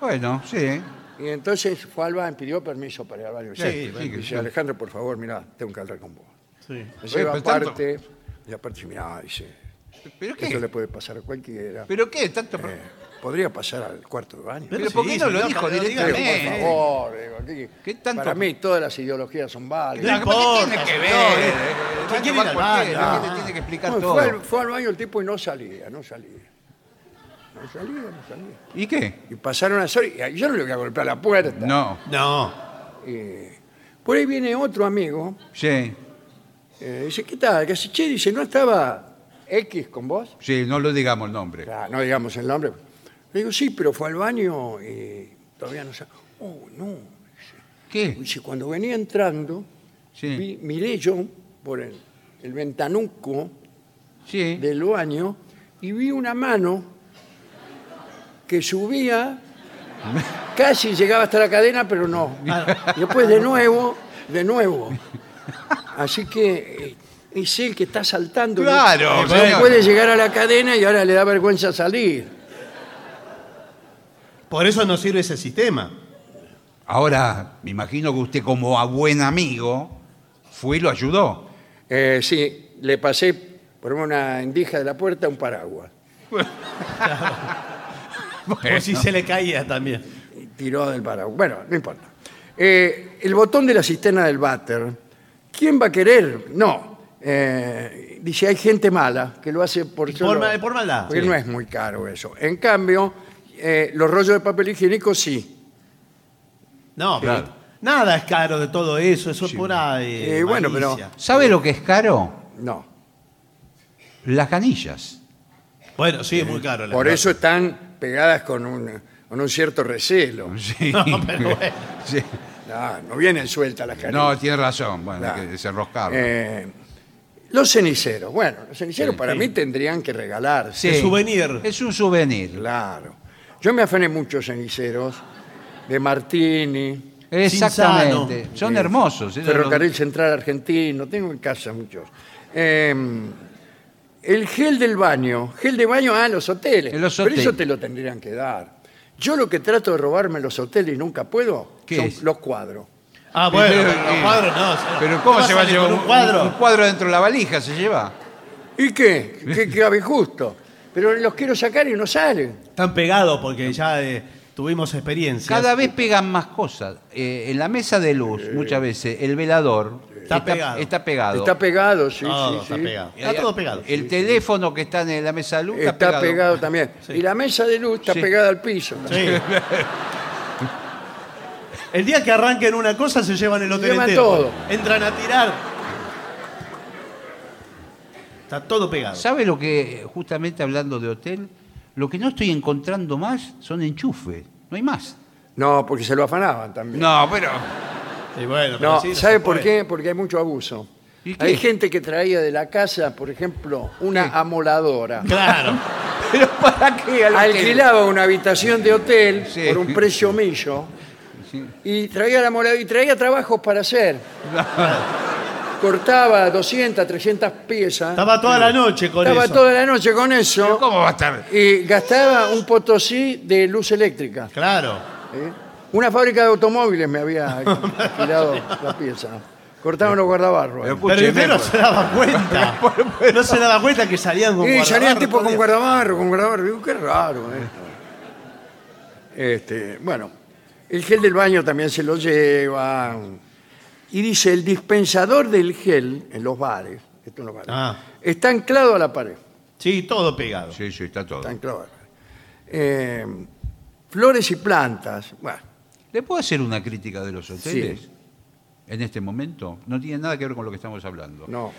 Bueno, sí. Y entonces fue al baño, pidió permiso para ir al baño. Sí, Sí, sí, dice, sí. Alejandro, por favor, mira, tengo que hablar con vos. Sí. Me lleva pero tanto- aparte, y aparte, mira, dice, ¿Pero esto qué? le puede pasar a cualquiera. ¿Pero qué? ¿Tanto pro- podría pasar al cuarto de baño. Pero ¿por qué no lo dijo Digo, directamente? por favor, digo, aquí- ¿Qué tanto- para mí todas las ideologías son válidas. No, ¿Qué tiene que ver? Eh. ¿quién le tiene que explicar No, todo? fue, al, fue al baño el tipo y no salía, no salía. No salía, no salía. ¿Y qué? Y pasaron las horas y yo no le voy a golpear la puerta. No. No. Y por ahí viene otro amigo, Sí. Eh, dice, ¿qué tal? Hace, che, dice, ¿no estaba X con vos? Sí, no lo digamos el nombre. No digamos el nombre. Le digo, sí, pero fue al baño y todavía no sabe. Oh, no. ¿Qué? Dice, cuando venía entrando, Sí. vi- miré yo por el, el ventanuco Sí. del baño y vi una mano que subía, casi llegaba hasta la cadena, pero no. Y después de nuevo, de nuevo. Así que eh, es él que está saltando. Claro, No señor. puede llegar a la cadena y ahora le da vergüenza salir. Por eso no sirve ese sistema. Ahora, me imagino que usted como a buen amigo fue y lo ayudó. Eh, sí, le pasé por una endija de la puerta un paraguas. Por si se le caía también. y tiró del paraguas. Bueno, no importa. Eh, el botón de la cisterna del váter. ¿Quién va a querer? No. Eh, dice, hay gente mala que lo hace por Por solo- ma- por maldad, Porque sí. no es muy caro eso. En cambio, eh, los rollos de papel higiénico sí. No, Claro. pero nada es caro de todo eso. Eso es pura eh, Eh, bueno, pero- malicia. ¿Sabe lo que es caro? No. Las canillas. Bueno, sí, es muy caro. la Por verdad. eso están pegadas con un, con un cierto recelo. Sí. No, pero bueno. Sí. No, no vienen sueltas las No, carillas. tiene razón. Bueno, Claro. hay que desenroscarlo. Eh, los ceniceros. Bueno, los ceniceros Sí, para sí. mí tendrían que regalarse. Sí. el souvenir. Es un souvenir. Claro. Yo me afané muchos ceniceros de Martini, Exactamente. Cinzano. Son eh, hermosos. esos Ferrocarril Central Argentino, tengo en casa muchos. Eh, el gel del baño, gel de baño a los hoteles. En los Pero eso te lo tendrían que dar. Yo lo que trato de robarme en los hoteles y nunca puedo ¿Qué son es? los cuadros. Ah, bueno, Pero, pero los cuadros no. Pero ¿cómo se va a llevar un un cuadro? Un cuadro dentro de la valija se lleva. ¿Y qué? ¿Qué cabe justo? Pero los quiero sacar y no salen. Están pegados porque ya eh, tuvimos experiencia. Cada vez pegan más cosas. Eh, en la mesa de luz, muchas veces, el velador Está pegado. está pegado. Está pegado, sí, Todo sí, está sí. pegado. Y Está todo pegado. El teléfono que está en la mesa de luz está, Está pegado, también. Sí. Y la mesa de luz está Sí. pegada al piso. Sí. El día que arranquen una cosa se llevan el hotel Llevan entero. todo. Entran a tirar. Está todo pegado. ¿Sabe lo que, justamente hablando de hotel, lo que no estoy encontrando más son enchufes? No hay más. No, porque se lo afanaban también. No, pero. Y bueno, pero No, sí, ¿sabe se por puede. qué? Porque hay mucho abuso. ¿Y qué? Hay gente que traía de la casa, por ejemplo, una amoladora. Claro. ¿Pero para qué? al hotel? Alquilaba una habitación de hotel Sí. por un precio millo y traía la amoladora y traía trabajos para hacer. Cortaba 200, 300 piezas. Estaba toda la noche con Estaba eso. toda la noche con ¿Pero eso ¿Cómo va a estar? y gastaba un potosí de luz eléctrica. Claro. ¿eh? Una fábrica de automóviles me había alquilado la pieza. Cortaban los guardabarros. Pero. Pero usted no se daba cuenta. No se daba cuenta que salían con Y salían tipo con guardabarro, con guardabarro. Digo, qué raro esto. Este, bueno, el gel del baño también se lo lleva. Y dice, el dispensador del gel en los bares, esto en los bares, Ah. está anclado a la pared. Sí, todo pegado. Sí, sí, está todo. Está anclado a la pared. Eh, flores y plantas. Bueno, ¿Le puedo hacer una crítica de los hoteles? En este momento. No tiene nada que ver con lo que estamos hablando. no.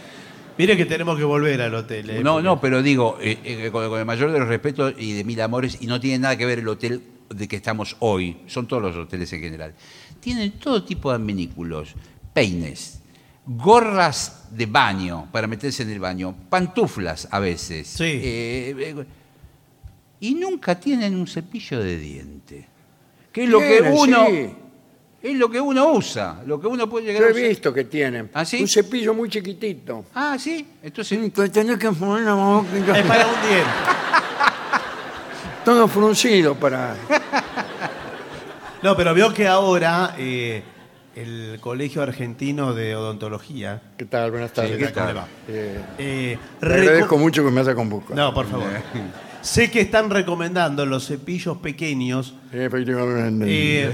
Mire que tenemos que volver al hotel. ¿eh? No, no, pero digo, eh, eh, con, con el mayor de los respetos y de mil amores, y no tiene nada que ver el hotel de que estamos hoy, son todos los hoteles en general. Tienen todo tipo de adminículos, peines, gorras de baño para meterse en el baño, pantuflas a veces. Sí. eh, eh, y nunca tienen un cepillo de diente. Que es lo que Tienen, uno. sí. Es lo que uno usa, lo que uno puede llegar Yo a he usar. visto que tienen ¿Ah, sí? un cepillo muy chiquitito. Ah, sí. Entonces. Sí, que tenés que poner la boca- Es para un diente. Todo fruncido para... No, pero veo que ahora eh, el Colegio Argentino de Odontología. ¿Qué tal? Buenas tardes. ¿Qué tal? ¿Cómo le va? Eh, eh, te agradezco mucho que me haya convocado. No, por favor. sé que están recomendando los cepillos pequeños Efectivamente. eh,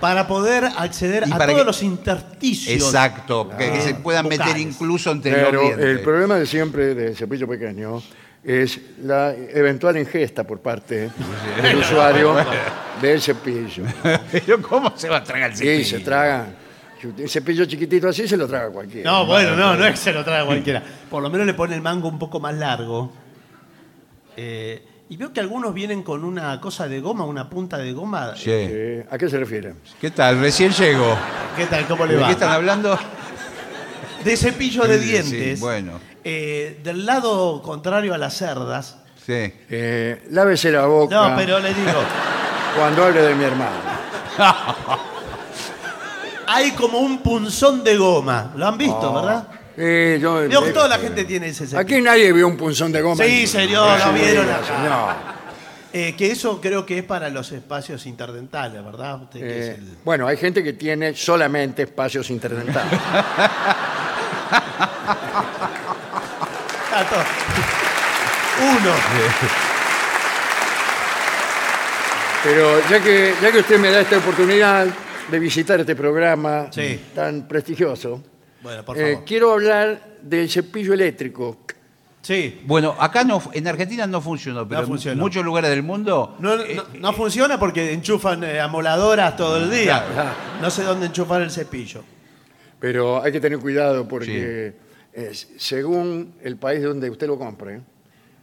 para poder acceder Y a todos que- los intersticios. Exacto, que, que se puedan meter incluso entre Pero los dientes. el problema de siempre del cepillo pequeño es la eventual ingesta por parte del usuario del cepillo. Pero ¿cómo se va a tragar el cepillo? Sí, se tragan. Un cepillo chiquitito así se lo traga cualquiera. No, bueno, no, no es que se lo traga cualquiera. Por lo menos le pone el mango un poco más largo. Eh, y veo que algunos vienen con una cosa de goma, una punta de goma. Sí. Eh, ¿A qué se refiere? ¿Qué tal? Recién llego. ¿Qué tal? ¿Cómo le ¿De va? qué están hablando? De cepillo de Sí, dientes. sí, bueno. Eh, del lado contrario a las cerdas. Sí. Eh, lávese la boca No, pero le digo, cuando hable de mi hermano. hay como un punzón de goma. ¿Lo han visto, verdad? Eh, yo- eh, toda la gente tiene ese cepillo. Aquí nadie vio un punzón de goma. Sí, señor, lo vieron acá. señor. Eh, que eso creo que es para los espacios interdentales, ¿verdad? Usted que es Eh, el- Bueno, hay gente que tiene solamente espacios interdentales. Uno. Pero ya que, ya que usted me da esta oportunidad de visitar este programa Sí. tan prestigioso, Bueno, por eh, favor. quiero hablar del cepillo eléctrico. Sí. Bueno, acá no, en Argentina no funcionó, pero funcionó. en muchos lugares del mundo. No, no- eh, no funciona porque enchufan eh, amoladoras todo el día. Claro. No sé dónde enchufar el cepillo. Pero hay que tener cuidado porque eh, según el país donde usted lo compre,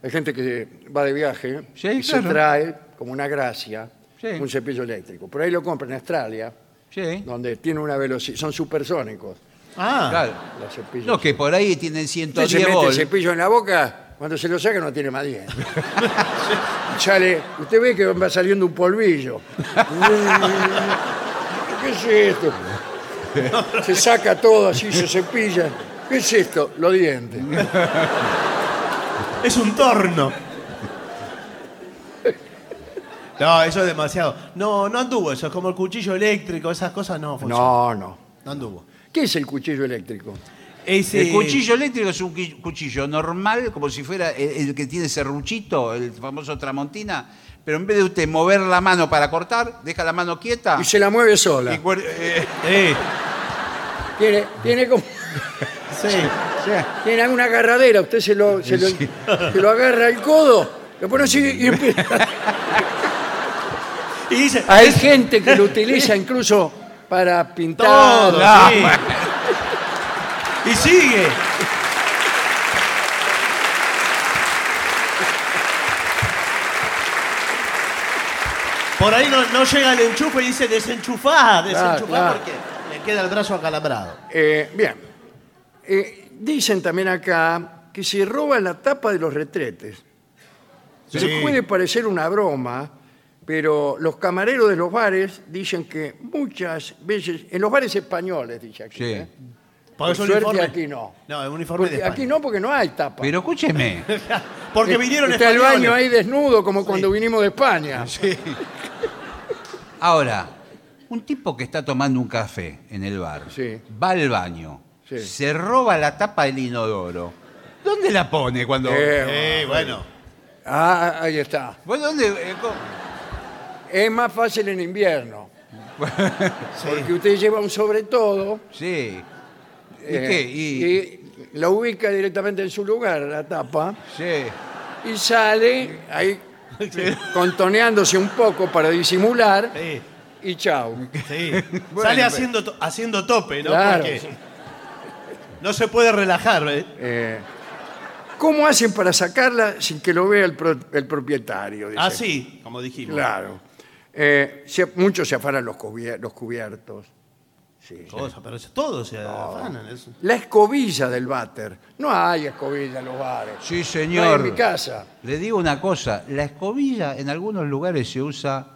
hay gente que va de viaje Sí, y claro. se trae como una gracia Sí. un cepillo eléctrico. Por ahí lo compra en Australia, sí, donde tiene una velocidad, son supersónicos Ah, claro. los cepillos. No, que por ahí tienen Usted se 110 mete el volts. cepillo en la boca, cuando se lo saca no tiene más dientes. Sale, usted ve que va saliendo un polvillo. ¿Qué es esto? Se saca todo así, se cepilla. ¿Qué es esto? Los dientes. es un torno. No, eso es demasiado. No, no anduvo eso. Es como el cuchillo eléctrico, esas cosas no funcionan. No, no. No anduvo. ¿Qué es el cuchillo eléctrico? Ese- El cuchillo eléctrico es un qui- cuchillo normal, como si fuera el, el que tiene serruchito, el famoso tramontina, pero en vez de usted mover la mano para cortar, deja la mano quieta. Y se la mueve sola. y cuer- eh, Eh, Tiene, tiene como. Sí. Tiene alguna agarradera. Usted se lo, se lo, se lo agarra al codo, lo pone así y empieza. Y dice, Hay gente que lo utiliza incluso para pintar. todo, sí. Y sigue. Por ahí no, no llega el enchufe y dice desenchufá, desenchufá claro. porque le queda el brazo acalambrado. Eh, bien. Eh, dicen también acá que se roba la tapa de los retretes. Sí. Se puede parecer una broma, pero los camareros de los bares dicen que muchas veces, en los bares españoles, dice aquí, Sí. ¿eh? Por suerte uniforme- aquí no. No, es un uniforme Porque de aquí no, porque no hay tapa. pero escúcheme, Porque Eh, vinieron al españoles. baño ahí desnudo, como cuando vinimos de España. ahora, un tipo que está tomando un café en el bar, Sí. va al baño, Sí. se roba la tapa del inodoro. ¿Dónde la pone cuando.? Eh, Eh, bueno. Ah, ahí está. ¿Vos dónde? eh, co- Es más fácil en invierno. Porque usted lleva un sobre todo Sí. ¿Y eh, qué? Y, y lo ubica directamente en su lugar, la tapa, sí. y sale ahí contoneándose un poco para disimular Sí, y chao. sí. Bueno, Sale haciendo, to- haciendo tope, ¿no? Claro. Porque no se puede relajar, ¿eh? Eh, ¿Cómo hacen para sacarla sin que lo vea el, pro- el propietario? Dice. Así, como dijimos. Claro. Eh, se- muchos se afanan los, cubier- los cubiertos. Sí. Cosa, pero eso- todos se afanan. eso. La escobilla del váter. No hay escobilla en los bares. Sí, No hay señor. en mi casa. Le digo una cosa, la escobilla en algunos lugares se usa,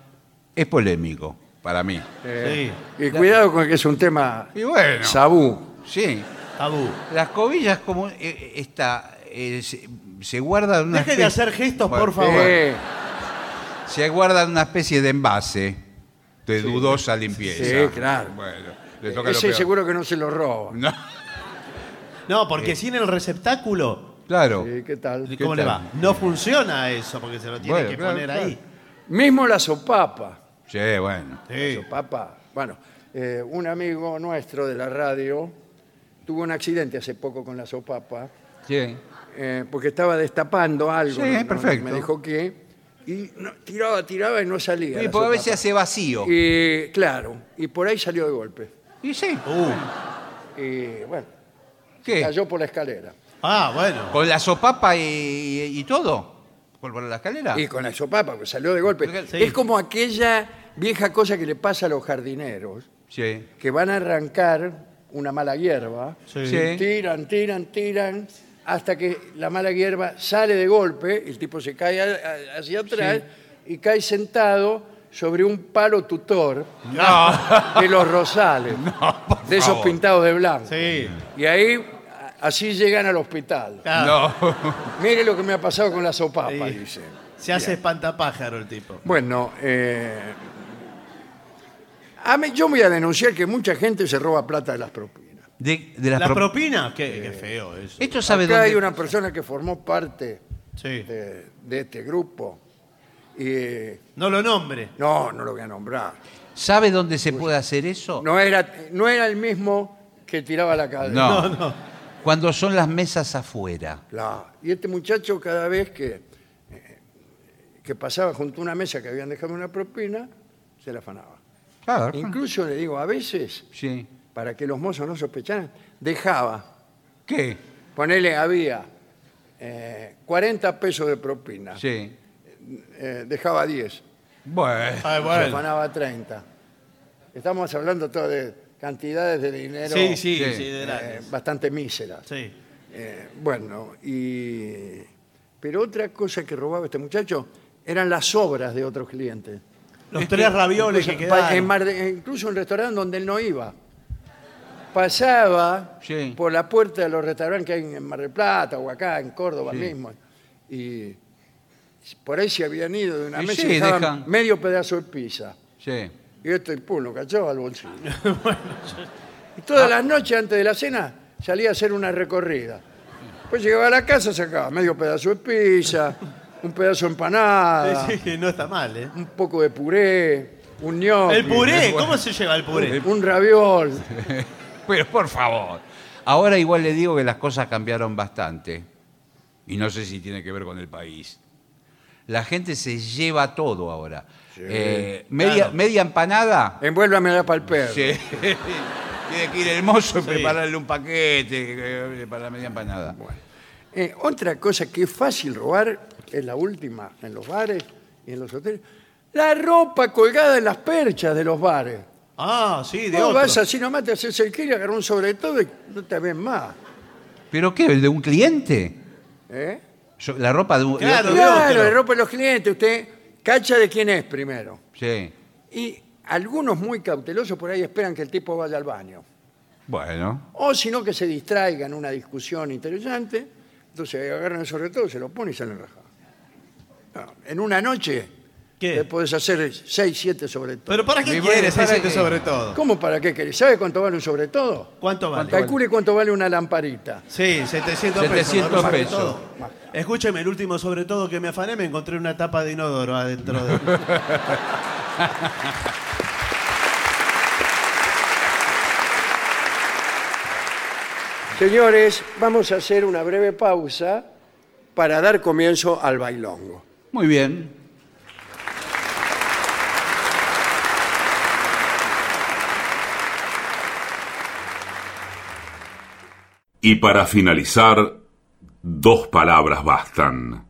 es polémico para mí. Eh, Y cuidado con que es un tema Y bueno, sabú. sí, Sí, tabú. la escobilla es como eh, esta, eh, se, se guarda en una Deje de especie- hacer gestos, por favor. Eh, se guarda en una especie de envase de dudosa limpieza. Sí, claro. Bueno, le toca lo ese peor. seguro que no se lo roba. No, No, porque si en el receptáculo Claro. Sí, ¿Qué tal? ¿Y ¿Cómo le tal? va? No funciona eso porque se lo tiene Bueno, que claro, poner claro. ahí. Mismo la sopapa. Sí, bueno. Sí. Sopapa. Bueno, eh, un amigo nuestro de la radio tuvo un accidente hace poco con la sopapa Sí. eh, porque estaba destapando algo. Sí, no- perfecto. Me dijo que. Y no- tiraba, tiraba y no salía. Sí, la porque a veces hace vacío. Y claro, y por ahí salió de golpe. Y sí. Uh. Y bueno, ¿Qué? cayó por la escalera. Ah, bueno. ¿Con la sopapa y, y- y todo? ¿Por, por la escalera? Y con la sopapa, porque salió de golpe. Sí. Es como aquella vieja cosa que le pasa a los jardineros, Sí. que van a arrancar una mala hierba, Sí. Sí. tiran, tiran, tiran, hasta que la mala hierba sale de golpe, el tipo se cae a- a- hacia atrás y cae sentado sobre un palo tutor de los rosales, de esos favor. pintados de blanco. Sí. Y ahí, a- así llegan al hospital. Claro. No. Mire lo que me ha pasado con la sopapa, Sí. dice. Se hace espantapájaro el tipo. Bueno, eh, a mí, yo voy a denunciar que mucha gente se roba plata de las propinas. De, de las ¿La pro- propina? Qué, qué feo eso. Esto sabe Acá dónde. hay una persona que formó parte Sí. de, de este grupo y eh, No lo nombre. no, no lo voy a nombrar. ¿Sabe dónde se puede hacer eso? No era, no era el mismo que tiraba la cadena. No. No, no. Cuando son las mesas afuera. Claro. Y este muchacho cada vez que, eh, que pasaba junto a una mesa que habían dejado una propina, se la afanaba. Claro. Incluso le digo, a veces, Sí. para que los mozos no sospecharan, dejaba ¿Qué? Ponele, había eh, 40 pesos de propina. Sí. Eh, dejaba 10. Bueno. Ay, Se bueno. afanaba 30. Estamos hablando todo de cantidades de dinero Sí, sí, Sí. sí, de eh, bastante míseras. Sí. Eh, bueno, y... Pero otra cosa que robaba este muchacho eran las obras de otros clientes. Los tres ravioles que Incluso, pa- en quedaron. Mar de- incluso en restaurantes donde él no iba. Pasaba Sí. por la puerta de los restaurantes que hay en Mar del Plata o acá en Córdoba Sí. mismo. Y por ahí se habían ido de una Y mesa sí, y dejaban dejan. medio pedazo de pizza. Sí. Y este pum, lo cachó al bolsillo. y todas las noches antes de la cena salía a hacer una recorrida. Pues llegaba a la casa, sacaba medio pedazo de pizza, un pedazo de empanada, Sí, sí, no está mal, ¿eh? un poco de puré, un gnocchi, El puré, ¿cómo se lleva el puré? un raviol. Pero por favor. Ahora igual le digo que las cosas cambiaron bastante. Y no sé si tiene que ver con el país. La gente se lleva todo ahora. Eh, media, claro. media empanada. Envuélvame para el perro. Sí. Tiene que ir el mozo y prepararle un paquete eh, para la media empanada. Eh, otra cosa que es fácil robar, es la última, en los bares y en los hoteles, la ropa colgada en las perchas de los bares. Ah, sí, de Vos otro. vas así nomás, te haces el kilo, agarras un sobre todo y no te ven más. ¿Pero qué? ¿El de un cliente? ¿eh? Yo- la ropa de un. Claro, de Claro, otro. la ropa de los clientes, usted cacha de quién es primero. Sí. Y algunos muy cautelosos por ahí esperan que el tipo vaya al baño. Bueno. O si no, que se distraiga en una discusión interesante. Entonces agarran el sobre todo, se lo ponen y salen rajados. En una noche ¿Qué? le podés hacer 6, 7 sobre todo. ¿Pero para qué quieres ¿para ese qué? sobre todo? ¿Cómo para qué querés? ¿Sabe cuánto vale un sobre todo? ¿Cuánto vale? Calcule cuánto vale una lamparita. Sí, 700 pesos. 700 ¿no? Sobre pesos. todo. Escúcheme, el último sobre todo que me afané, me encontré una tapa de inodoro adentro de... Señores, vamos a hacer una breve pausa para dar comienzo al bailongo. Muy bien. Y para finalizar, dos palabras bastan.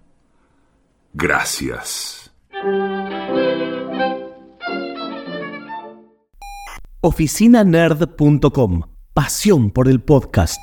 Gracias. oficinanerd.com. Pasión por el podcast.